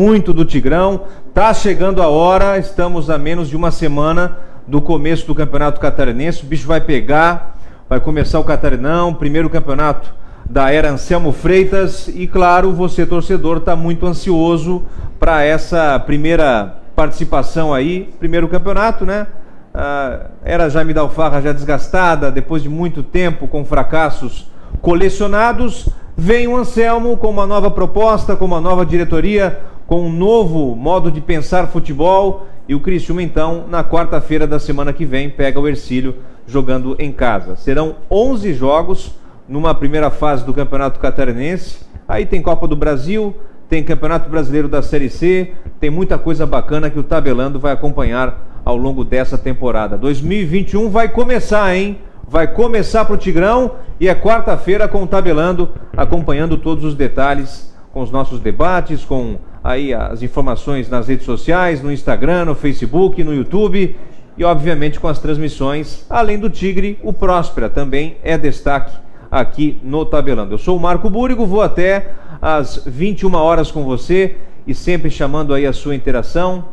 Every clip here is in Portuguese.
muito do Tigrão. Tá chegando a hora, estamos a menos de uma semana do começo do Campeonato Catarinense. O bicho vai pegar, vai começar o Catarinão, primeiro campeonato da era Anselmo Freitas e claro, você torcedor está muito ansioso para essa primeira participação aí, primeiro campeonato, né? Ah, era Jaime Dalfarra já desgastada, depois de muito tempo com fracassos colecionados, vem o Anselmo com uma nova proposta, com uma nova diretoria, com um novo modo de pensar futebol e o Criciúma então, na quarta-feira da semana que vem, pega o Ercílio jogando em casa. Serão 11 jogos numa primeira fase do Campeonato Catarinense. Aí tem Copa do Brasil, tem Campeonato Brasileiro da Série C, tem muita coisa bacana que o Tabelando vai acompanhar ao longo dessa temporada. 2021 vai começar, hein? Vai começar para o Tigrão e é quarta-feira com o Tabelando, acompanhando todos os detalhes com os nossos debates, com aí as informações nas redes sociais, no Instagram, no Facebook, no YouTube e obviamente com as transmissões, além do Tigre, o Próspera também é destaque aqui no Tabelando. Eu sou o Marco Búrigo, vou até às 21 horas com você e sempre chamando aí a sua interação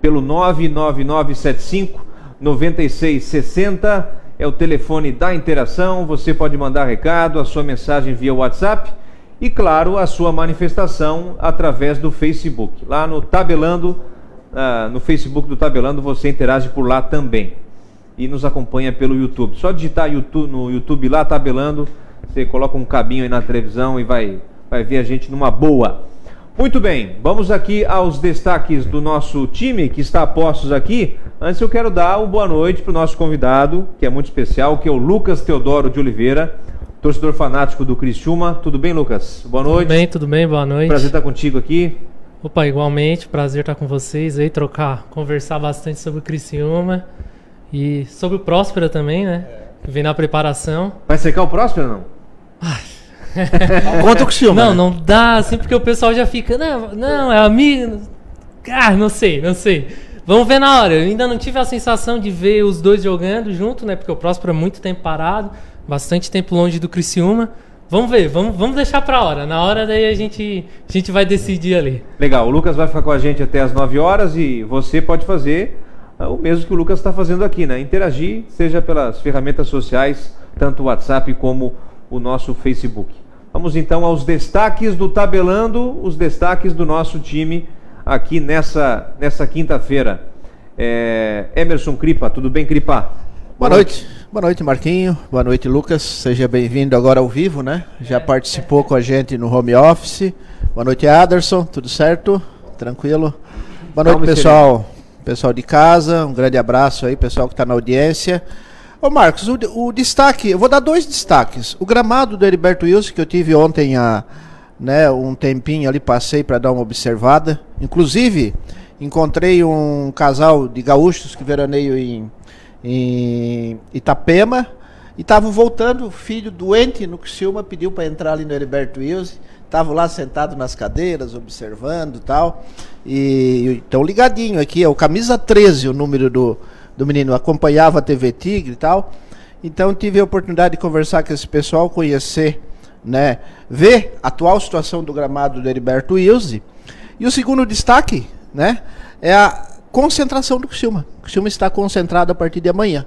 pelo 99975 9660 é o telefone da interação. Você pode mandar recado, a sua mensagem via WhatsApp e, claro, a sua manifestação através do Facebook. Lá no Tabelando, uh, no Facebook do Tabelando, você interage por lá também e nos acompanha pelo YouTube. Só digitar YouTube, no YouTube lá, tabelando, você coloca um cabinho aí na televisão e vai, vai ver a gente numa boa. Muito bem, vamos aqui aos destaques do nosso time que está a postos aqui. Antes eu quero dar uma boa noite para o nosso convidado, que é muito especial, que é o Lucas Teodoro de Oliveira, torcedor fanático do Criciúma. Tudo bem, Lucas? Boa noite. Tudo bem, tudo bem, boa noite. Prazer estar contigo aqui. Opa, igualmente, prazer estar com vocês aí, trocar, conversar bastante sobre o Criciúma. E sobre o Próspera também, né? Que vem na preparação. Vai secar o Próspera ou não? Conta o senhor. Não, não dá, assim, porque o pessoal já fica. Não, não, é amigo. Ah, não sei, não sei. Vamos ver na hora. Eu ainda não tive a sensação de ver os dois jogando junto, né? Porque o Próspera é muito tempo parado, bastante tempo longe do Criciúma. Vamos ver, vamos, vamos deixar pra hora. Na hora daí a gente, a gente vai decidir ali. Legal, o Lucas vai ficar com a gente até as 9 horas e você pode fazer é o mesmo que o Lucas está fazendo aqui, né? Interagir, seja pelas ferramentas sociais, tanto o WhatsApp como o nosso Facebook. Vamos então aos destaques do Tabelando, os destaques do nosso time aqui nessa, nessa quinta-feira. É, Emerson Cripa, tudo bem, Cripa? Boa, Boa noite. noite. Boa noite, Marquinho. Boa noite, Lucas. Seja bem-vindo agora ao vivo, né? Já participou com a gente no home office. Boa noite, Aderson. Tudo certo? Tranquilo? Boa noite, pessoal pessoal de casa, um grande abraço aí, pessoal que está na audiência. Ô Marcos, o, o, destaque, eu vou dar dois destaques. O gramado do Heriberto Wilson, que eu tive ontem a, né, um tempinho ali, passei para dar uma observada. Inclusive, encontrei um casal de gaúchos que veraneio em, em Itapema e estavam voltando, o filho doente no Criciúma pediu para entrar ali no Heriberto Wilson Estavam lá sentados nas cadeiras, observando tal. E estão ligadinho aqui, é o camisa 13 o número do, do menino. Acompanhava a TV Tigre e tal. Então tive a oportunidade de conversar com esse pessoal, conhecer, né, ver a atual situação do gramado do Heriberto Wilson. E o segundo destaque, né, é a concentração do Criciúma. O Criciúma está concentrado a partir de amanhã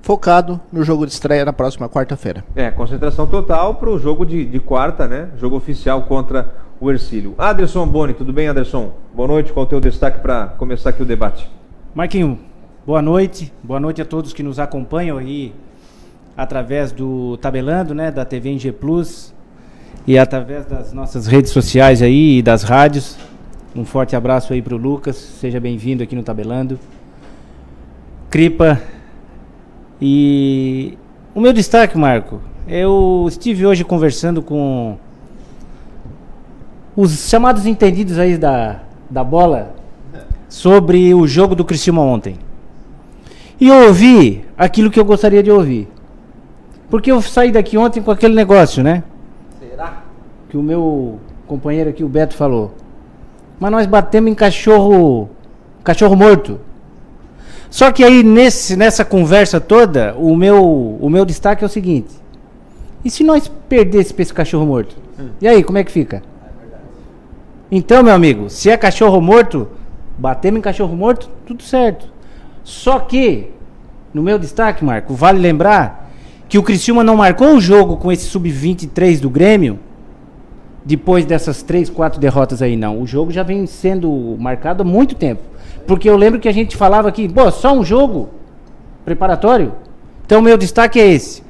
focado no jogo de estreia na próxima quarta-feira. É, concentração total para o jogo de, de, quarta, né? Jogo oficial contra o Ercílio. Aderson Boni, tudo bem, Aderson? Boa noite, qual é o teu destaque para começar aqui o debate? Marquinho, boa noite. Boa noite a todos que nos acompanham aí através do Tabelando, né? Da TV NG Plus e através das nossas redes sociais aí e das rádios. Um forte abraço aí para o Lucas, seja bem-vindo aqui no Tabelando. Cripa, e o meu destaque, Marco, eu estive hoje conversando com os chamados entendidos aí da, da bola sobre o jogo do Criciúma ontem. E eu ouvi aquilo que eu gostaria de ouvir. Porque eu saí daqui ontem com aquele negócio, né? Será? Que o meu companheiro aqui, o Beto, falou. Mas nós batemos em cachorro. cachorro morto. Só que aí nesse, nessa conversa toda, o meu, o meu destaque é o seguinte: e se nós perdesse para esse cachorro morto? Hum. E aí, como é que fica? Então, meu amigo, se é cachorro morto, batemos em cachorro morto, tudo certo. Só que, no meu destaque, Marco, vale lembrar que o Criciúma não marcou o jogo com esse sub-23 do Grêmio depois dessas três, quatro derrotas aí, não. O jogo já vem sendo marcado há muito tempo. Porque eu lembro que a gente falava aqui, pô, só um jogo preparatório? Então, meu destaque é esse.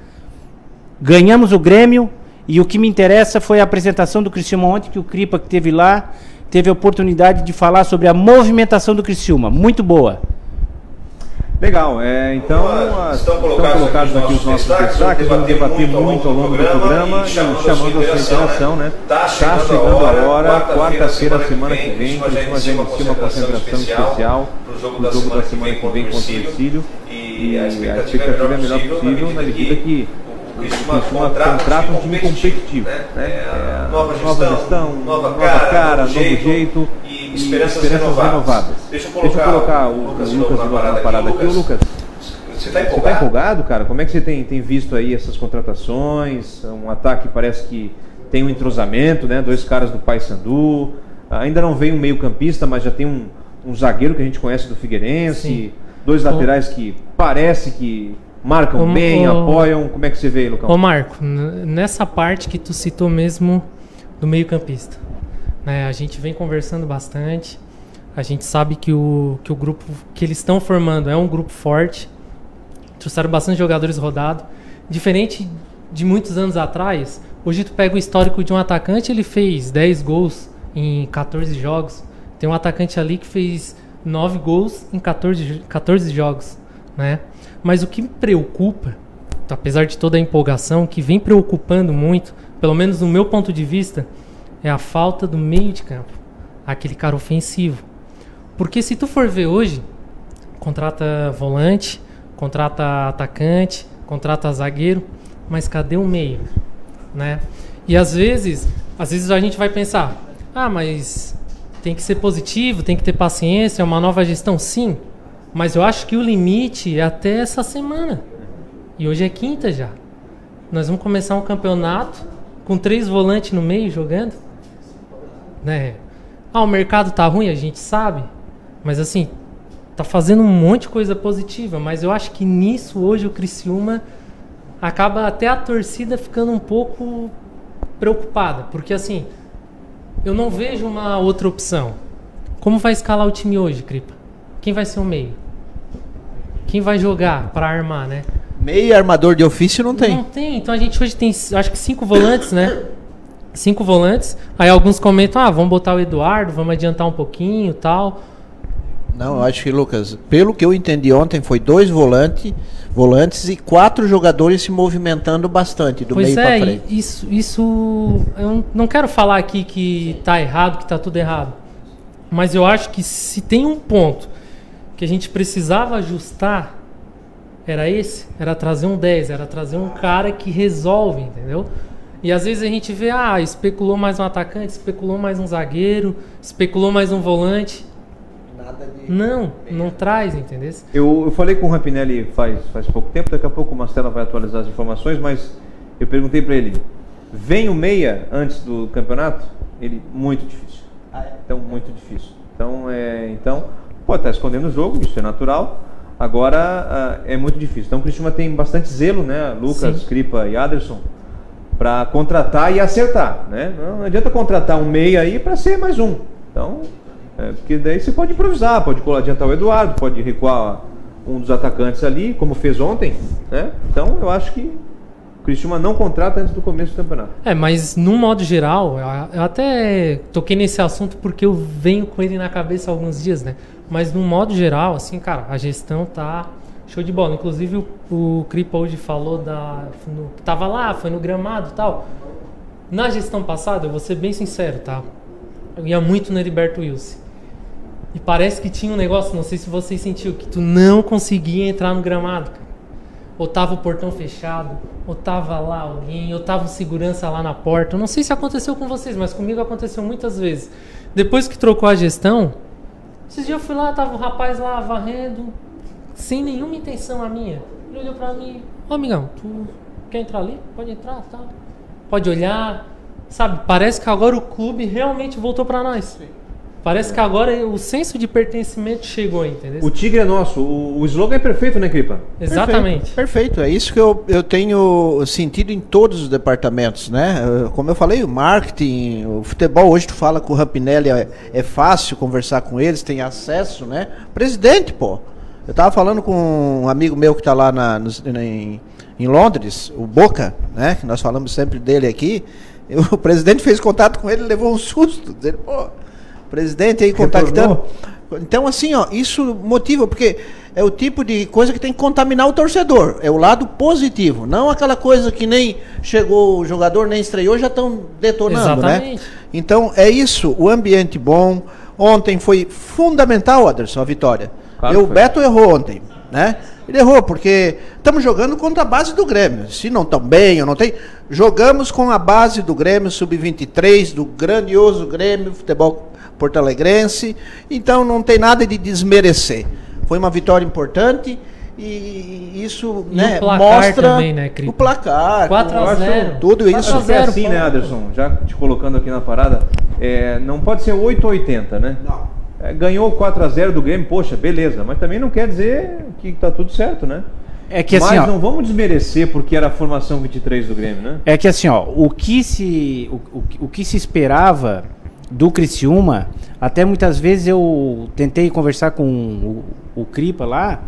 Ganhamos o Grêmio e o que me interessa foi a apresentação do Criciúma ontem, que o Cripa que teve lá teve a oportunidade de falar sobre a movimentação do Criciúma. Muito boa. Legal, é, então ah, estão colocados, aqui os nossos destaques, vamos debater muito ao longo do programa e chamando a sua interação, né? Está chegando a hora, quarta-feira, semana que vem, já inicia uma concentração especial para o jogo da semana que vem contra o Cílio. E a expectativa é a melhor possível na medida que o Criciúma contrata um time competitivo, né? É, nova gestão, nova cara, novo jeito e esperanças, esperanças renovadas. Deixa eu colocar, Deixa eu colocar o, Lucas, Lucas de novo na parada aqui. Ô, Lucas, você está empolgado? Tá empolgado, cara? Como é que você tem, tem visto aí essas contratações? Um ataque parece que tem um entrosamento, né? Dois caras do Paysandu. Ainda não veio um meio campista, mas já tem um, um zagueiro que a gente conhece do Figueirense. Sim. Dois laterais que parece que marcam bem, apoiam. Como é que você vê, Lucão? Ô Marco, nessa parte que tu citou mesmo do meio campista. Né? A gente vem conversando bastante. A gente sabe que o, que o grupo que eles estão formando é um grupo forte. Trouxeram bastante jogadores rodados. Diferente de muitos anos atrás, hoje tu pega o histórico de um atacante, ele fez 10 gols em 14 jogos. Tem um atacante ali que fez 9 gols em 14, 14 jogos, né? Mas o que me preocupa, apesar de toda a empolgação, que vem preocupando muito, pelo menos no meu ponto de vista, é a falta do meio de campo, aquele cara ofensivo. Porque se tu for ver hoje, contrata volante, contrata atacante, contrata zagueiro, mas cadê o meio, né? E às vezes, às vezes a gente vai pensar: "Ah, mas tem que ser positivo, tem que ter paciência, é uma nova gestão, sim". Mas eu acho que o limite é até essa semana. E hoje é quinta já. Nós vamos começar um campeonato com três volantes no meio jogando né? Ah, o mercado tá ruim, a gente sabe, mas assim, tá fazendo um monte de coisa positiva, mas eu acho que nisso hoje o Criciúma acaba até a torcida ficando um pouco preocupada, porque assim, eu não vejo uma outra opção. Como vai escalar o time hoje, Cripa? Quem vai ser o meio? Quem vai jogar para armar, né? Meio armador de ofício não tem. Não tem. Então a gente hoje tem, acho que cinco volantes, né? Cinco volantes. Aí alguns comentam, ah, vamos botar o Eduardo, vamos adiantar um pouquinho tal. Não, eu acho que, Lucas, pelo que eu entendi ontem, foi dois volantes, volantes e quatro jogadores se movimentando bastante do pois meio é, para frente. Isso, isso. Eu não quero falar aqui que tá errado, que tá tudo errado. Mas eu acho que se tem um ponto que a gente precisava ajustar, era esse, era trazer um 10, era trazer um cara que resolve, entendeu? E às vezes a gente vê, ah, especulou mais um atacante, especulou mais um zagueiro, especulou mais um volante. Nada de. Não, não traz, entendeu? Eu, eu falei com o Rampinelli faz, faz pouco tempo, daqui a pouco o Marcelo vai atualizar as informações, mas eu perguntei para ele: vem o meia antes do campeonato? Ele, muito difícil. Ah, é? Então, muito difícil. Então, é, então pode estar escondendo o jogo, isso é natural. Agora uh, é muito difícil. Então o Cristiano tem bastante zelo, né? Lucas, Sim. Cripa e Aderson para contratar e acertar, né? Não, adianta contratar um meia aí para ser mais um. Então, é, porque daí você pode improvisar, pode adiantar o Eduardo, pode recuar um dos atacantes ali, como fez ontem, né? Então, eu acho que Cristiano não contrata antes do começo do campeonato. É, mas no modo geral, eu até toquei nesse assunto porque eu venho com ele na cabeça há alguns dias, né? Mas no modo geral, assim, cara, a gestão tá Show de bola. Inclusive o, o Cripa hoje falou da. No, tava lá, foi no gramado tal. Na gestão passada, eu vou ser bem sincero, tá? Eu ia muito no Heriberto Wilson. E parece que tinha um negócio, não sei se vocês sentiu, que tu não conseguia entrar no gramado. Cara. Ou tava o portão fechado, ou tava lá alguém, ou tava segurança lá na porta. Eu não sei se aconteceu com vocês, mas comigo aconteceu muitas vezes. Depois que trocou a gestão, esses dias eu fui lá, tava o rapaz lá varrendo, sem nenhuma intenção a minha. Ele olhou pra mim, ô oh, amigão, tu quer entrar ali? Pode entrar, tá? Pode olhar. Sabe, parece que agora o clube realmente voltou pra nós. Parece que agora o senso de pertencimento chegou, entendeu? O Tigre é nosso. O, o slogan é perfeito, né, Cripa? Exatamente. Perfeito, perfeito. É isso que eu, eu tenho sentido em todos os departamentos, né? Eh, Como eu falei, o marketing, o futebol, hoje tu fala com o Rampinelli, é, é fácil conversar com eles, tem acesso, né? Presidente, pô. Eu tava falando com um amigo meu que tá lá na, nos- em, em Londres, o Boca, né? Que nós falamos sempre dele aqui. Eu- o presidente fez contato com ele, levou um susto. Dizendo, pô, presidente aí contactando. Então, assim, ó, isso motiva, porque é o tipo de coisa que tem que contaminar o torcedor. É o lado positivo, não aquela coisa que nem chegou o jogador, nem estreou, já estão detonando, né? Exatamente. Então, é isso, o ambiente bom. Ontem foi fundamental, Anderson, a vitória. Claro Eu, que o foi. Beto errou ontem, né? Ele errou, porque estamos jogando contra a base do Grêmio. Se não estão bem ou não tem, jogamos com a base do Grêmio Sub-23, do grandioso Grêmio Futebol Porto-Alegrense. Então não tem nada de desmerecer. Foi uma vitória importante e isso E né, o mostra também, né, o placar. 4 a eu acho 0. Tudo isso. 4 a Acho que é 0, assim, né. Anderson? Já te colocando aqui na parada, é, não pode ser 8 ou 80, né? Não. É, ganhou 4 a 0 do Grêmio, poxa, beleza, mas também não quer dizer que tá tudo certo, né? É que assim, mas ó, não vamos desmerecer porque era a formação 23 do Grêmio, né? É que assim, ó, o que se, o, o, o que se esperava do Criciúma, até muitas vezes eu tentei conversar com o, o Cripa lá,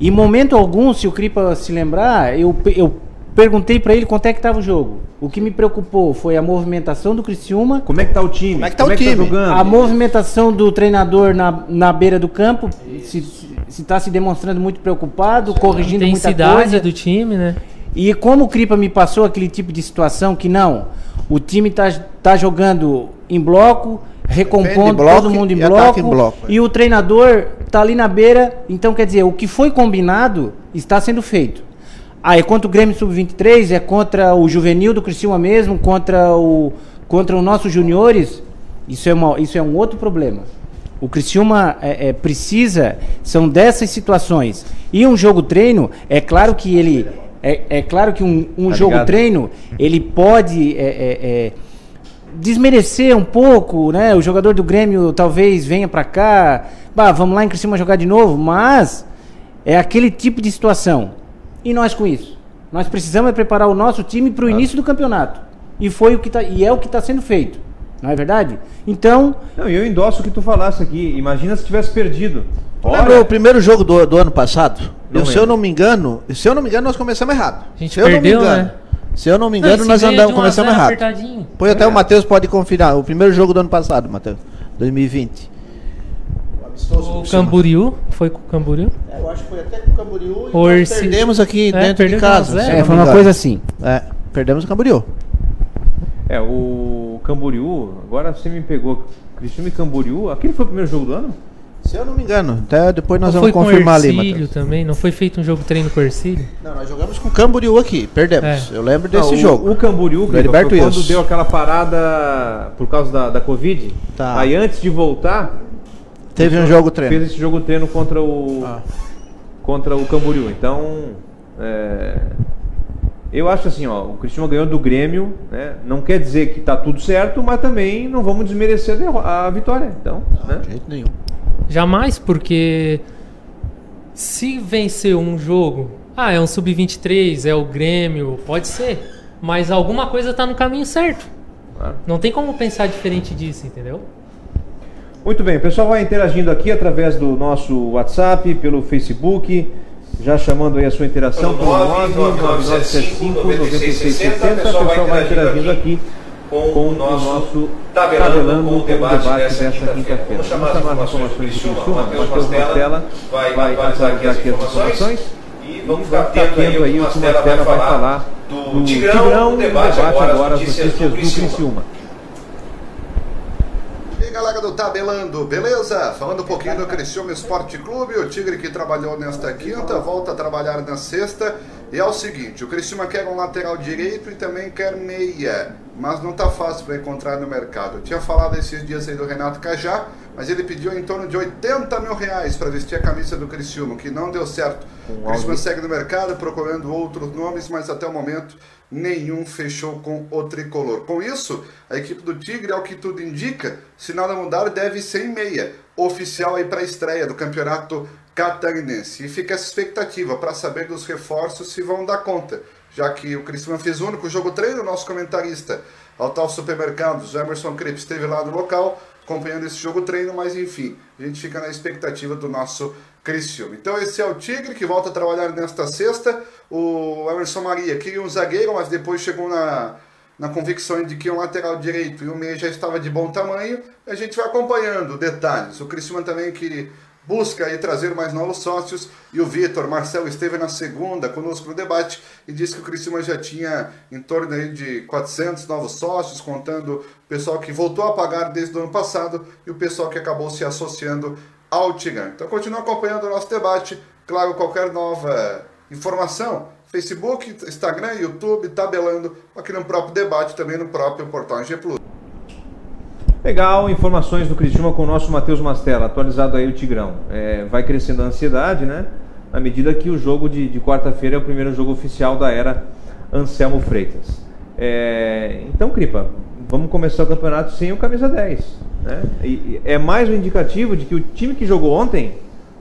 em momento algum, se o Cripa se lembrar, eu, eu perguntei pra ele quanto é que tava o jogo. O que me preocupou foi a movimentação do Criciúma, Como é que tá o time? Como é que tá o time? jogando? a movimentação do treinador na, na beira do campo, se está se demonstrando muito preocupado, corrigindo muita Intensidade coisa. do time, né? E como o Cripa me passou aquele tipo de situação que não, o time tá, tá jogando em bloco, recompondo bloco todo mundo em e bloco, em bloco, é. e o treinador tá ali na beira, então quer dizer, o que foi combinado está sendo feito. Ah, é contra o Grêmio Sub-23, é contra o juvenil do Criciúma mesmo, contra o contra os nossos juniores, isso é, uma, isso é um outro problema. O Criciúma é, é, precisa, são dessas situações. E um jogo treino, é claro que ele. É, é claro que um, um Tá jogo treino, ele pode é, é, é, desmerecer um pouco, né? O jogador do Grêmio talvez venha pra cá, bah, vamos lá em Criciúma jogar de novo, mas é aquele tipo de situação. E nós com isso? Nós precisamos é preparar o nosso time para o início do campeonato. E foi o que tá, e é o que está sendo feito. Não é verdade? Então, Não, eu endosso o que tu falasse aqui. Imagina se tivesse perdido. Lembra o primeiro jogo do, do ano passado? Não Eu, se eu não me engano, se eu não me engano, nós começamos errado. A gente se eu perdeu, não me engano, né? se eu não me Não, engano, se nós andamos, de 1 a começamos 0 errado. apertadinho. Pois até o Matheus pode confiar. O primeiro jogo do ano passado, Matheus, 2020. O Camboriú, foi com o Camboriú? É, eu acho que foi até com o Camboriú e nós Orsi- perdemos aqui É, dentro de perdemos casa. a se zero. eu é, não foi uma coisa assim. É, perdemos o Camboriú. É, o Camboriú, agora você me pegou. Cristiano e Camboriú, aquele foi o primeiro jogo do ano? Se eu não me engano, até depois nós Não vamos foi com o confirmar ali, Matheus. também? Não foi feito um jogo treino com o Ercílio? Não, nós jogamos com o Camboriú aqui, perdemos. É. Eu lembro desse Não, o- jogo. O Camboriú, quando Wilson. deu aquela parada por causa da, da Covid. Tá. Aí antes de voltar, Teve um jogo treino. fez esse jogo treino contra o Ah. contra o Camboriú. Então, é, eu acho assim, ó, o Cristiano ganhou do Grêmio, né? Não quer dizer que tá tudo certo, mas também não vamos desmerecer a, a vitória. Então, né? De jeito nenhum. Jamais, porque se vencer um jogo, ah, é um sub-23, é o Grêmio, pode ser, mas alguma coisa tá no caminho certo. Claro. Não tem como pensar diferente disso, entendeu? Muito bem, o pessoal vai interagindo aqui através do nosso WhatsApp, pelo Facebook, já chamando aí a sua interação pelo 99975 9660. O pessoal vai interagindo aqui com o nosso tabelando com o debate dessa quinta-feira. Vamos chamar as informações do Criciúma, Matheus Mastella vai atualizar aqui as informações. E vamos ficar atento aí o que o Mastella vai falar do Tigrão, o debate agora, as notícias do Criciúma. E aí, galera do Tabelando, beleza? Falando um pouquinho do Criciúma Esporte Clube, o Tigre que trabalhou nesta quinta, volta a trabalhar na sexta. E é o seguinte, o Criciúma quer um lateral direito e também quer meia, mas não tá fácil para encontrar no mercado. Eu tinha falado esses dias aí do Renato Cajá, mas ele pediu em torno de 80 mil reais para vestir a camisa do Criciúma, que não deu certo. O Criciúma segue no mercado procurando outros nomes, mas até o momento nenhum fechou com o tricolor. Com isso, a equipe do Tigre, ao que tudo indica, se nada mudar, deve ser em meia, oficial aí para a estreia do campeonato catarinense. E fica essa expectativa para saber dos reforços se vão dar conta, já que o Cristiano fez o único jogo treino, nosso comentarista, ao tal supermercados, Emerson Cripps esteve lá no local, acompanhando esse jogo treino, mas enfim, a gente fica na expectativa do nosso Criciúma. Então esse é o Tigre que volta a trabalhar nesta sexta. O Emerson Maria queria um zagueiro, mas depois chegou na, na convicção de que um lateral direito e o meia já estava de bom tamanho. A gente vai acompanhando detalhes. O Criciúma também que busca aí trazer mais novos sócios e o Vitor Marcelo esteve na segunda conosco no debate e disse que o Criciúma já tinha em torno aí de 400 novos sócios, contando o pessoal que voltou a pagar desde o ano passado e o pessoal que acabou se associando ao Tigre. Então continue acompanhando o nosso debate. Claro, qualquer nova informação, Facebook, Instagram, YouTube, tabelando aqui no próprio debate, também no próprio portal G Plus. Legal, informações do Criciúma com o nosso Matheus Mastella, atualizado aí o Tigrão. É, vai crescendo a ansiedade, né? Na medida que o jogo de, de quarta-feira é o primeiro jogo oficial da era Anselmo Freitas. É, então, Cripa, vamos começar o campeonato sem o camisa 10. Né? E, e é mais um indicativo de que o time que jogou ontem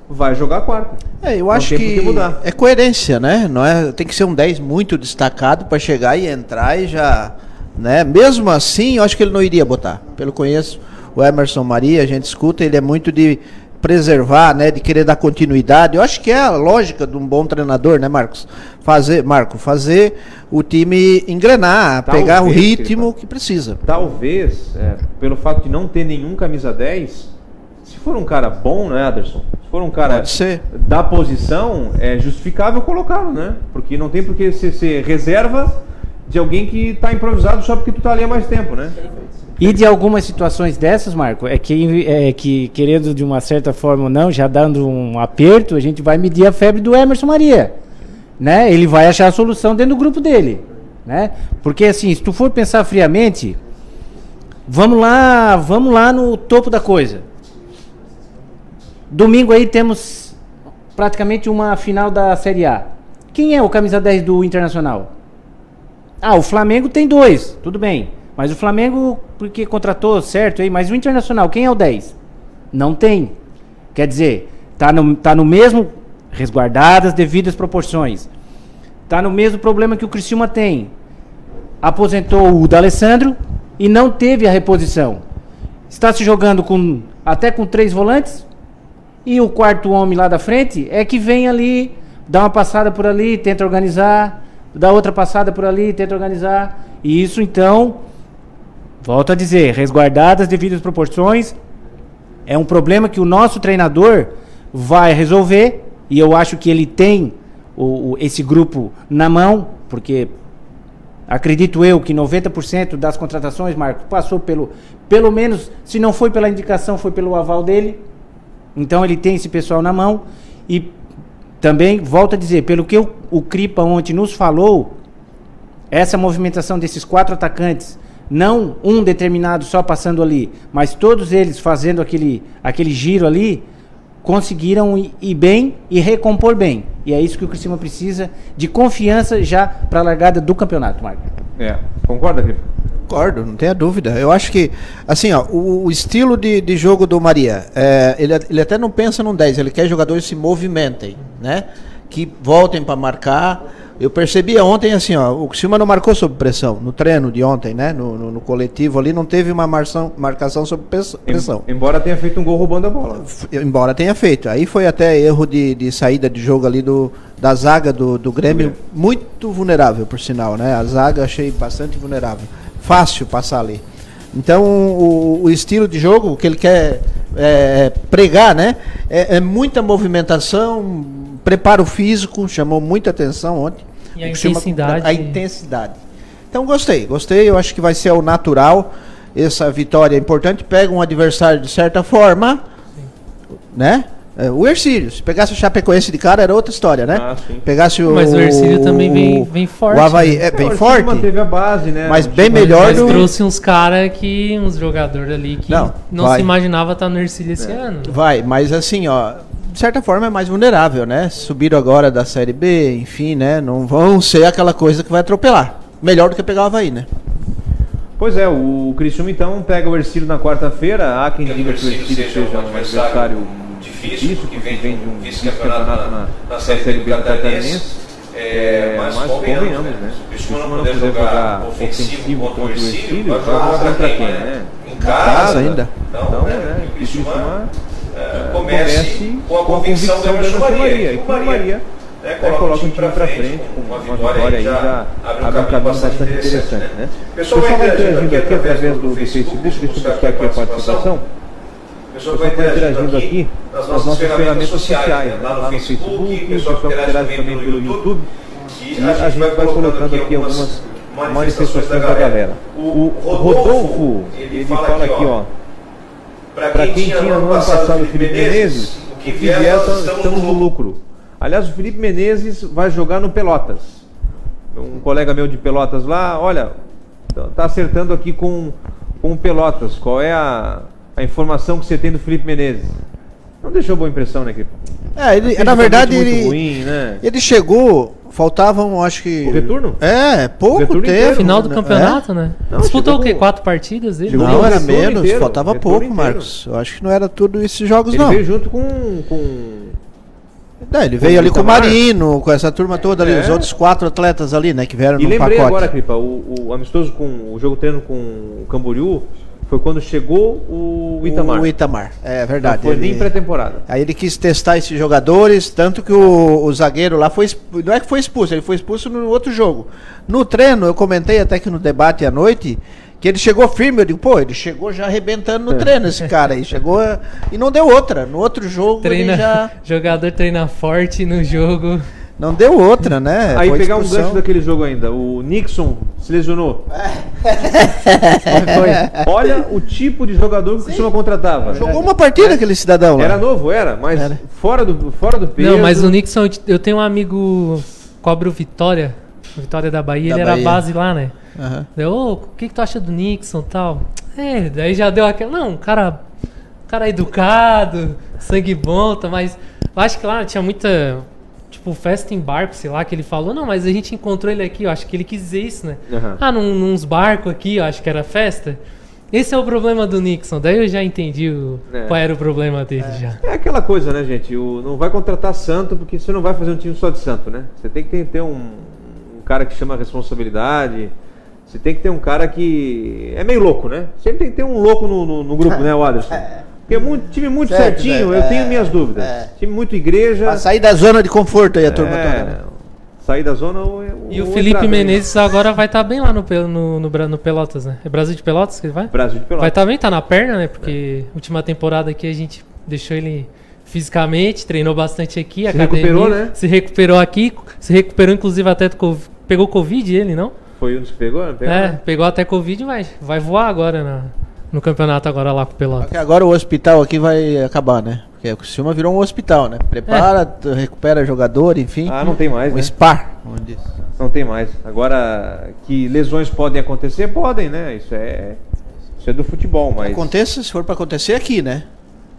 vai jogar quarta. É, eu acho que, que é coerência, né? Não é, tem que ser um 10 muito destacado para chegar e entrar e já né? Mesmo assim, eu acho que ele não iria botar. Pelo conheço o Emerson Maria, a gente escuta, ele é muito de preservar, né, de querer dar continuidade. Eu acho que é a lógica de um bom treinador, né, Marcos? Fazer, Marco, fazer o time engrenar, Talvez, pegar o ritmo que precisa. Talvez, é, pelo fato de não ter nenhum camisa 10, se for um cara bom, né, Anderson? Se for um cara da posição, é justificável colocá-lo, né? Porque não tem por que ser, ser reserva de alguém que está improvisado só porque tu está ali há mais tempo, né? E de algumas situações dessas, Marco, é que, é que querendo de uma certa forma ou não, já dando um aperto, a gente vai medir a febre do Emerson Maria. Né? Ele vai achar a solução dentro do grupo dele. Né? Porque assim, se tu for pensar friamente, vamos lá, vamos lá no topo da coisa. Domingo aí temos praticamente uma final da Série A. Quem é o camisa 10 do Internacional? Ah, o Flamengo tem dois, tudo bem. Mas o Flamengo, porque contratou certo aí, mas o Internacional, quem é o 10? Não tem. Quer dizer, tá no, tá no mesmo, resguardadas devidas proporções. Tá no mesmo problema que o Criciúma tem. Aposentou o D'Alessandro e não teve a reposição. Está se jogando com até com três volantes e o quarto homem lá da frente é que vem ali, dá uma passada por ali, tenta organizar dá outra passada por ali, tenta organizar. E isso então, volto a dizer, resguardadas devidas proporções, é um problema que o nosso treinador vai resolver. E eu acho que ele tem o, o, esse grupo na mão, porque acredito eu que 90% das contratações, Marco, passou pelo, pelo menos, se não foi pela indicação, foi pelo aval dele. Então ele tem esse pessoal na mão. E também, volto a dizer, pelo que o, o Cripa ontem nos falou, essa movimentação desses quatro atacantes, não um determinado só passando ali, mas todos eles fazendo aquele, aquele giro ali, conseguiram ir, ir bem e recompor bem. E é isso que o Criciúma precisa de confiança já para a largada do campeonato, Marco. É, concorda, Cripa? Concordo, não tenha dúvida. Eu acho que, assim, ó, o, o estilo de, de jogo do Maria, é, ele, ele até não pensa num 10, ele quer jogadores que se movimentem, né? Que voltem para marcar. Eu percebia ontem, assim, ó, o Silva não marcou sob pressão, no treino de ontem, né? No, no, no coletivo ali, não teve uma marção, marcação sob pressão. Embora tenha feito um gol roubando a bola. Embora tenha feito. Aí foi até erro de, de saída de jogo ali do, da zaga do, do Grêmio, muito vulnerável, por sinal, né? A zaga achei bastante vulnerável fácil passar ali. Então, o, o estilo de jogo que ele quer é, pregar, né? É, é, muita movimentação, preparo físico, chamou muita atenção ontem. E a intensidade. A intensidade. Então, gostei, gostei. Eu acho que vai ser o natural. Essa vitória é importante. Pega um adversário de certa forma, Sim. né? É, o Ercílio, se pegasse o Chapecoense de cara era outra história, né? Ah, pegasse o. Mas o Ercílio também vem, vem forte. O Havaí, né? é bem forte. manteve a base, né? Mas bem melhor mas do. trouxe uns caras que. uns jogadores ali que não, não se imaginava estar no Ercílio esse é. ano. Vai, mas assim, ó. De certa forma é mais vulnerável, né? Subiram agora da Série B, enfim, né? Não vão ser aquela coisa que vai atropelar. melhor do que pegar o Havaí, né? Pois é, o Criciúma então pega o Ercílio na quarta-feira. Há quem diga que o Ercílio seja um adversário difícil, porque vem de um vice-campeonato na, na Série B do Catarinense. É, mas, mas convenhamos, né? O Criciúma não poder jogar ofensivo contra o Ercílio, joga contra quem, né? Em casa ainda. Então, né? O Criciúma comece com a convicção da Anderson Maria. E com Maria né, coloca, coloca o time para frente, com uma vitória aí já abre um caminho bastante interessante. Né? O pessoal vai interagindo aqui através do, do Facebook, deixa eu buscar aqui a participação. O pessoal vai interagindo aqui nas nossas ferramentas sociais, né? lá no Facebook, o pessoal interage também pelo YouTube. E a gente vai colocando aqui algumas manifestações da galera. O Rodolfo, ele fala aqui, ó. Para quem tinha no ano passado o Felipe Menezes, o que vier, estamos no lucro. Aliás, o Felipe Menezes vai jogar no Pelotas. Um colega meu de Pelotas lá, olha, tá acertando aqui com, com o Pelotas. Qual é a, a informação que você tem do Felipe Menezes? Não deixou boa impressão, né, equipe? É, ele, na verdade, ele, ruim, né? ele chegou, faltavam, acho que. O retorno? É, pouco tempo. Inteiro, final do né? campeonato, é? né? Não, Disputou o quê? Quatro partidas? Ele? Não, não era menos, inteiro, faltava pouco, inteiro. Marcos. Eu acho que não era tudo esses jogos, ele não. Ele veio junto com, com não, ele veio ali com o Marino, com essa turma toda ali, é. os outros quatro atletas ali, né, que vieram e no lembrei pacote. agora, Cripa, o, o, amistoso com o jogo treino com o Camboriú foi quando chegou o Itamar. O Itamar, é verdade. Não foi ele... nem pré-temporada. Aí ele quis testar esses jogadores, tanto que o, o zagueiro lá foi não é que foi expulso, ele foi expulso no outro jogo. No treino, eu comentei até que no debate à noite, que ele chegou firme, eu digo, pô, ele chegou já arrebentando no treino esse cara aí, chegou e não deu outra. No outro jogo treina, ele já jogador treina forte no jogo. Não deu outra, né? Aí Foi pegar um gancho daquele jogo ainda, o Nixon se lesionou. Olha o tipo de jogador que o Cristina contratava. Jogou uma partida aquele cidadão lá. Era novo, era, mas era. fora do fora do peso. Não, mas o Nixon, eu tenho um amigo cobre o Vitória, Vitória da Bahia, da ele Bahia. era base lá, né? Uhum. Deu, oh, o que, que tu acha do Nixon tal? É, daí já deu aquela. Não, um cara. cara educado, sangue bom, tá, mas. Eu acho que lá tinha muita. Tipo, festa em barco, sei lá, que ele falou, não, mas a gente encontrou ele aqui, eu acho que ele quis dizer isso, né? Uhum. Ah, num, nos barcos aqui, eu acho que era festa. Esse é o problema do Nixon. Daí eu já entendi o, é. qual era o problema dele é. já. É aquela coisa, né, gente? O, não vai contratar santo porque você não vai fazer um time só de santo, né? Você tem que ter, ter um, um cara que chama a responsabilidade. Você tem que ter um cara que é meio louco, né? Sempre tem que ter um louco no, no, no grupo, né, o Aderson? É. Porque é muito, time muito certo, certinho, eu tenho minhas dúvidas. É. Time muito igreja. Pra sair da zona de conforto aí a turma é, toda. Né? Sair da zona ou, E o Felipe Menezes bem. agora vai estar tá bem lá no, no, no, no, Pelotas, né? É Brasil de Pelotas que ele vai? Brasil de Pelotas. Vai estar tá bem, tá na perna, né? Porque é. última temporada aqui a gente deixou ele fisicamente, treinou bastante aqui. Se academia, recuperou, né? Se recuperou aqui, se recuperou inclusive até pegou Covid ele, não? Foi um dos que pegou? Não pegou, é, né? pegou até Covid, mas vai voar agora na, no campeonato agora lá com o Pelotas. Agora o hospital aqui vai acabar, né? Porque o Criciúma virou um hospital, né? Prepara, é. recupera jogador, enfim. Ah, não tem mais, um né? spa. Não tem mais. Agora, que lesões podem acontecer, podem, né? Isso é, isso é do futebol, mas... Aconteça, se for para acontecer aqui, né?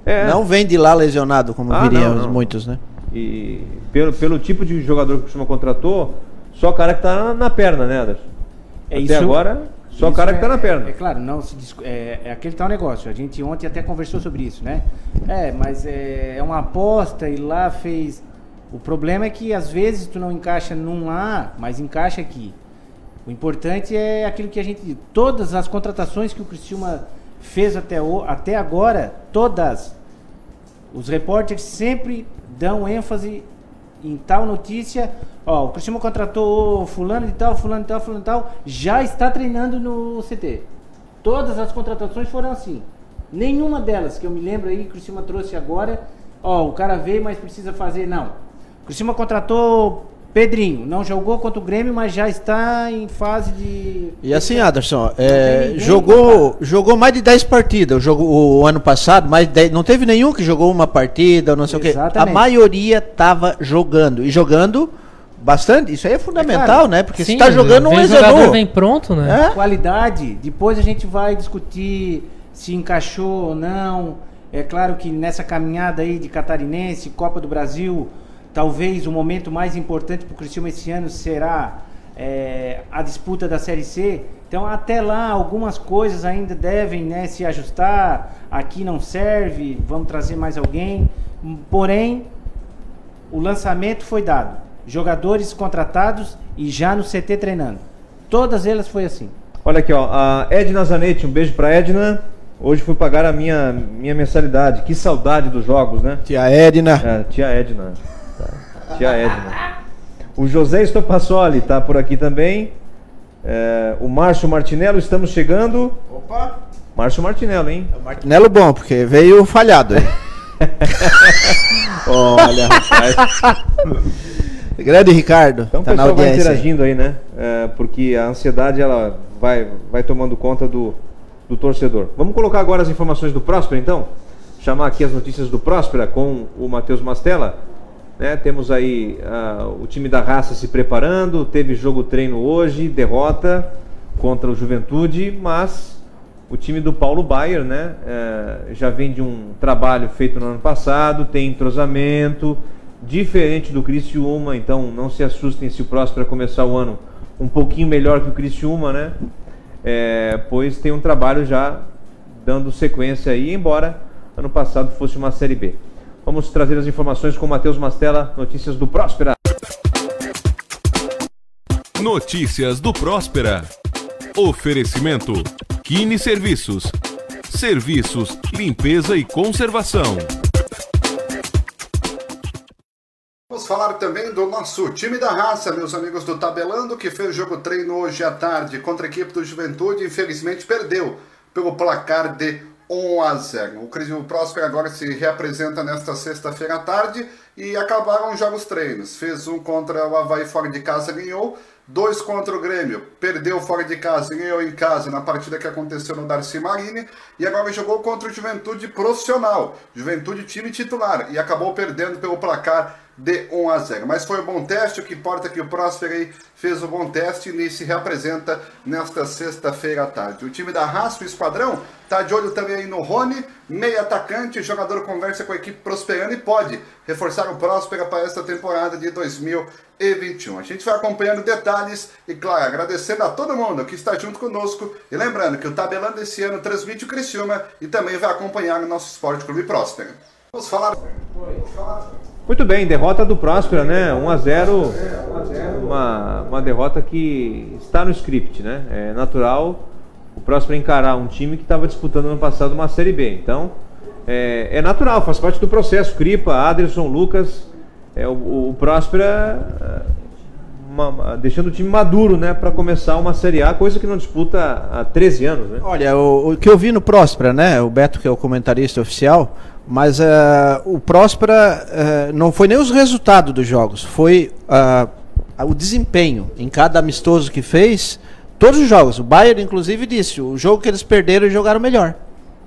É. Não vem de lá lesionado, como ah, viriam muitos, né? E pelo, pelo tipo de jogador que o Criciúma contratou, só o cara que tá na, na perna, né, Anderson? É Até isso, agora, só o cara que está na perna. É, é claro, não se é, é, aquele tal negócio. A gente ontem até conversou sobre isso, né? É, mas é, é uma aposta e lá fez. O problema é que às vezes tu não encaixa num lá, mas encaixa aqui. O importante é aquilo que a gente. Todas as contratações que o Criciúma fez até, o, até agora, todas. Os repórteres sempre dão ênfase em tal notícia Ó, o Cristiano contratou fulano de tal, fulano de tal, fulano de tal, já está treinando no CT. Todas as contratações foram assim. Nenhuma delas que eu me lembro aí, que o Cristiano trouxe agora, ó, o cara veio, mas precisa fazer, não. Cristiano contratou Pedrinho, não jogou contra o Grêmio, mas já está em fase de. E assim, Anderson, é, jogou, jogou mais de 10 partidas o, jogo, o, ano passado, mais 10, não teve nenhum que jogou uma partida, não sei Exatamente. o quê. A maioria estava jogando. E jogando Bastante, isso aí é fundamental, é claro. né? Porque Sim, você está jogando um jogador vem pronto, né? É? Qualidade. Depois a gente vai discutir se encaixou ou não. É claro que nessa caminhada aí de catarinense, Copa do Brasil, talvez o momento mais importante para o Cristiano esse ano será é, a disputa da Série C. Então, até lá, algumas coisas ainda devem né, se ajustar. Aqui não serve, vamos trazer mais alguém. Porém, o lançamento foi dado. Jogadores contratados e já no CT treinando. Todas elas foi assim. Olha aqui, ó, a Edna Zanetti, um beijo pra Edna. Hoje fui pagar a minha, minha mensalidade. Que saudade dos jogos, né? Tia Edna. É, tia Edna. Tá. Tia Edna. O José Estopassoli tá por aqui também. É, o Márcio Martinello, estamos chegando. Opa! Márcio Martinello, hein? É o Martinello bom, porque veio falhado. Olha, rapaz. Grande Ricardo. Então o tá na pessoal vai interagindo aí, né? É, porque a ansiedade ela vai, vai tomando conta do, do torcedor. Vamos colocar agora as informações do Próspera, então? Chamar aqui as notícias do Próspera com o Matheus Mastella. Né? Temos aí ah, o time da raça se preparando, teve jogo treino hoje, derrota contra o Juventude, mas o time do Paulo Baier né, eh, já vem de um trabalho feito no ano passado, tem entrosamento, diferente do Criciúma, então não se assustem se o Próspera começar o ano um pouquinho melhor que o Criciúma, né? Eh, pois tem um trabalho já dando sequência aí, embora ano passado fosse uma Série B. Vamos trazer as informações com o Matheus Mastella, notícias do Próspera. Notícias do Próspera. Oferecimento: Kine Serviços. Serviços, limpeza e conservação. Vamos falar também do nosso time da raça, meus amigos do Tabelando, que fez jogo treino hoje à tarde contra a equipe do Juventude. Infelizmente perdeu pelo placar de 1 a 0. O Crisio Próspero agora se reapresenta nesta sexta-feira à tarde e acabaram os jogos treinos. Fez um contra o Havaí fora de casa, ganhou. Dois contra o Grêmio, perdeu fora de casa ganhou em casa na partida que aconteceu no Darcy Marini. E agora jogou contra o Juventude Profissional, Juventude time titular, e acabou perdendo pelo placar de 1 a 0. Mas foi um bom teste, o que importa é que o Próspero aí fez um bom teste e se reapresenta nesta sexta-feira à tarde. O time da Raça, o Esquadrão, tá de olho também aí no Rony, meio atacante, jogador conversa com a equipe prosperando e pode reforçar o Próspera para esta temporada de 2021. A gente vai acompanhando detalhes e, claro, agradecendo a todo mundo que está junto conosco e lembrando que o Tabelando esse ano transmite o Criciúma e também vai acompanhar o nosso Esporte Clube Próspera. Vamos falar... Muito bem, derrota do Próspera, né? 1 a 0 uma, uma derrota que está no script, né? É natural o Próspera encarar um time que estava disputando ano passado uma Série B. Então, é, é natural, faz parte do processo. Cripa, Aderson, Lucas, é, o, o Próspera é, uma- deixando o time maduro, né? Para começar uma Série A, coisa que não disputa há 13 anos, né? Olha, o, o que eu vi no Próspera, né? O Beto, que é o comentarista oficial, mas eh, o Próspera eh, não foi nem os resultados dos jogos, foi ah, o desempenho em cada amistoso que fez. Todos os jogos. O Bayern, inclusive, disse: o jogo que eles perderam, jogaram melhor.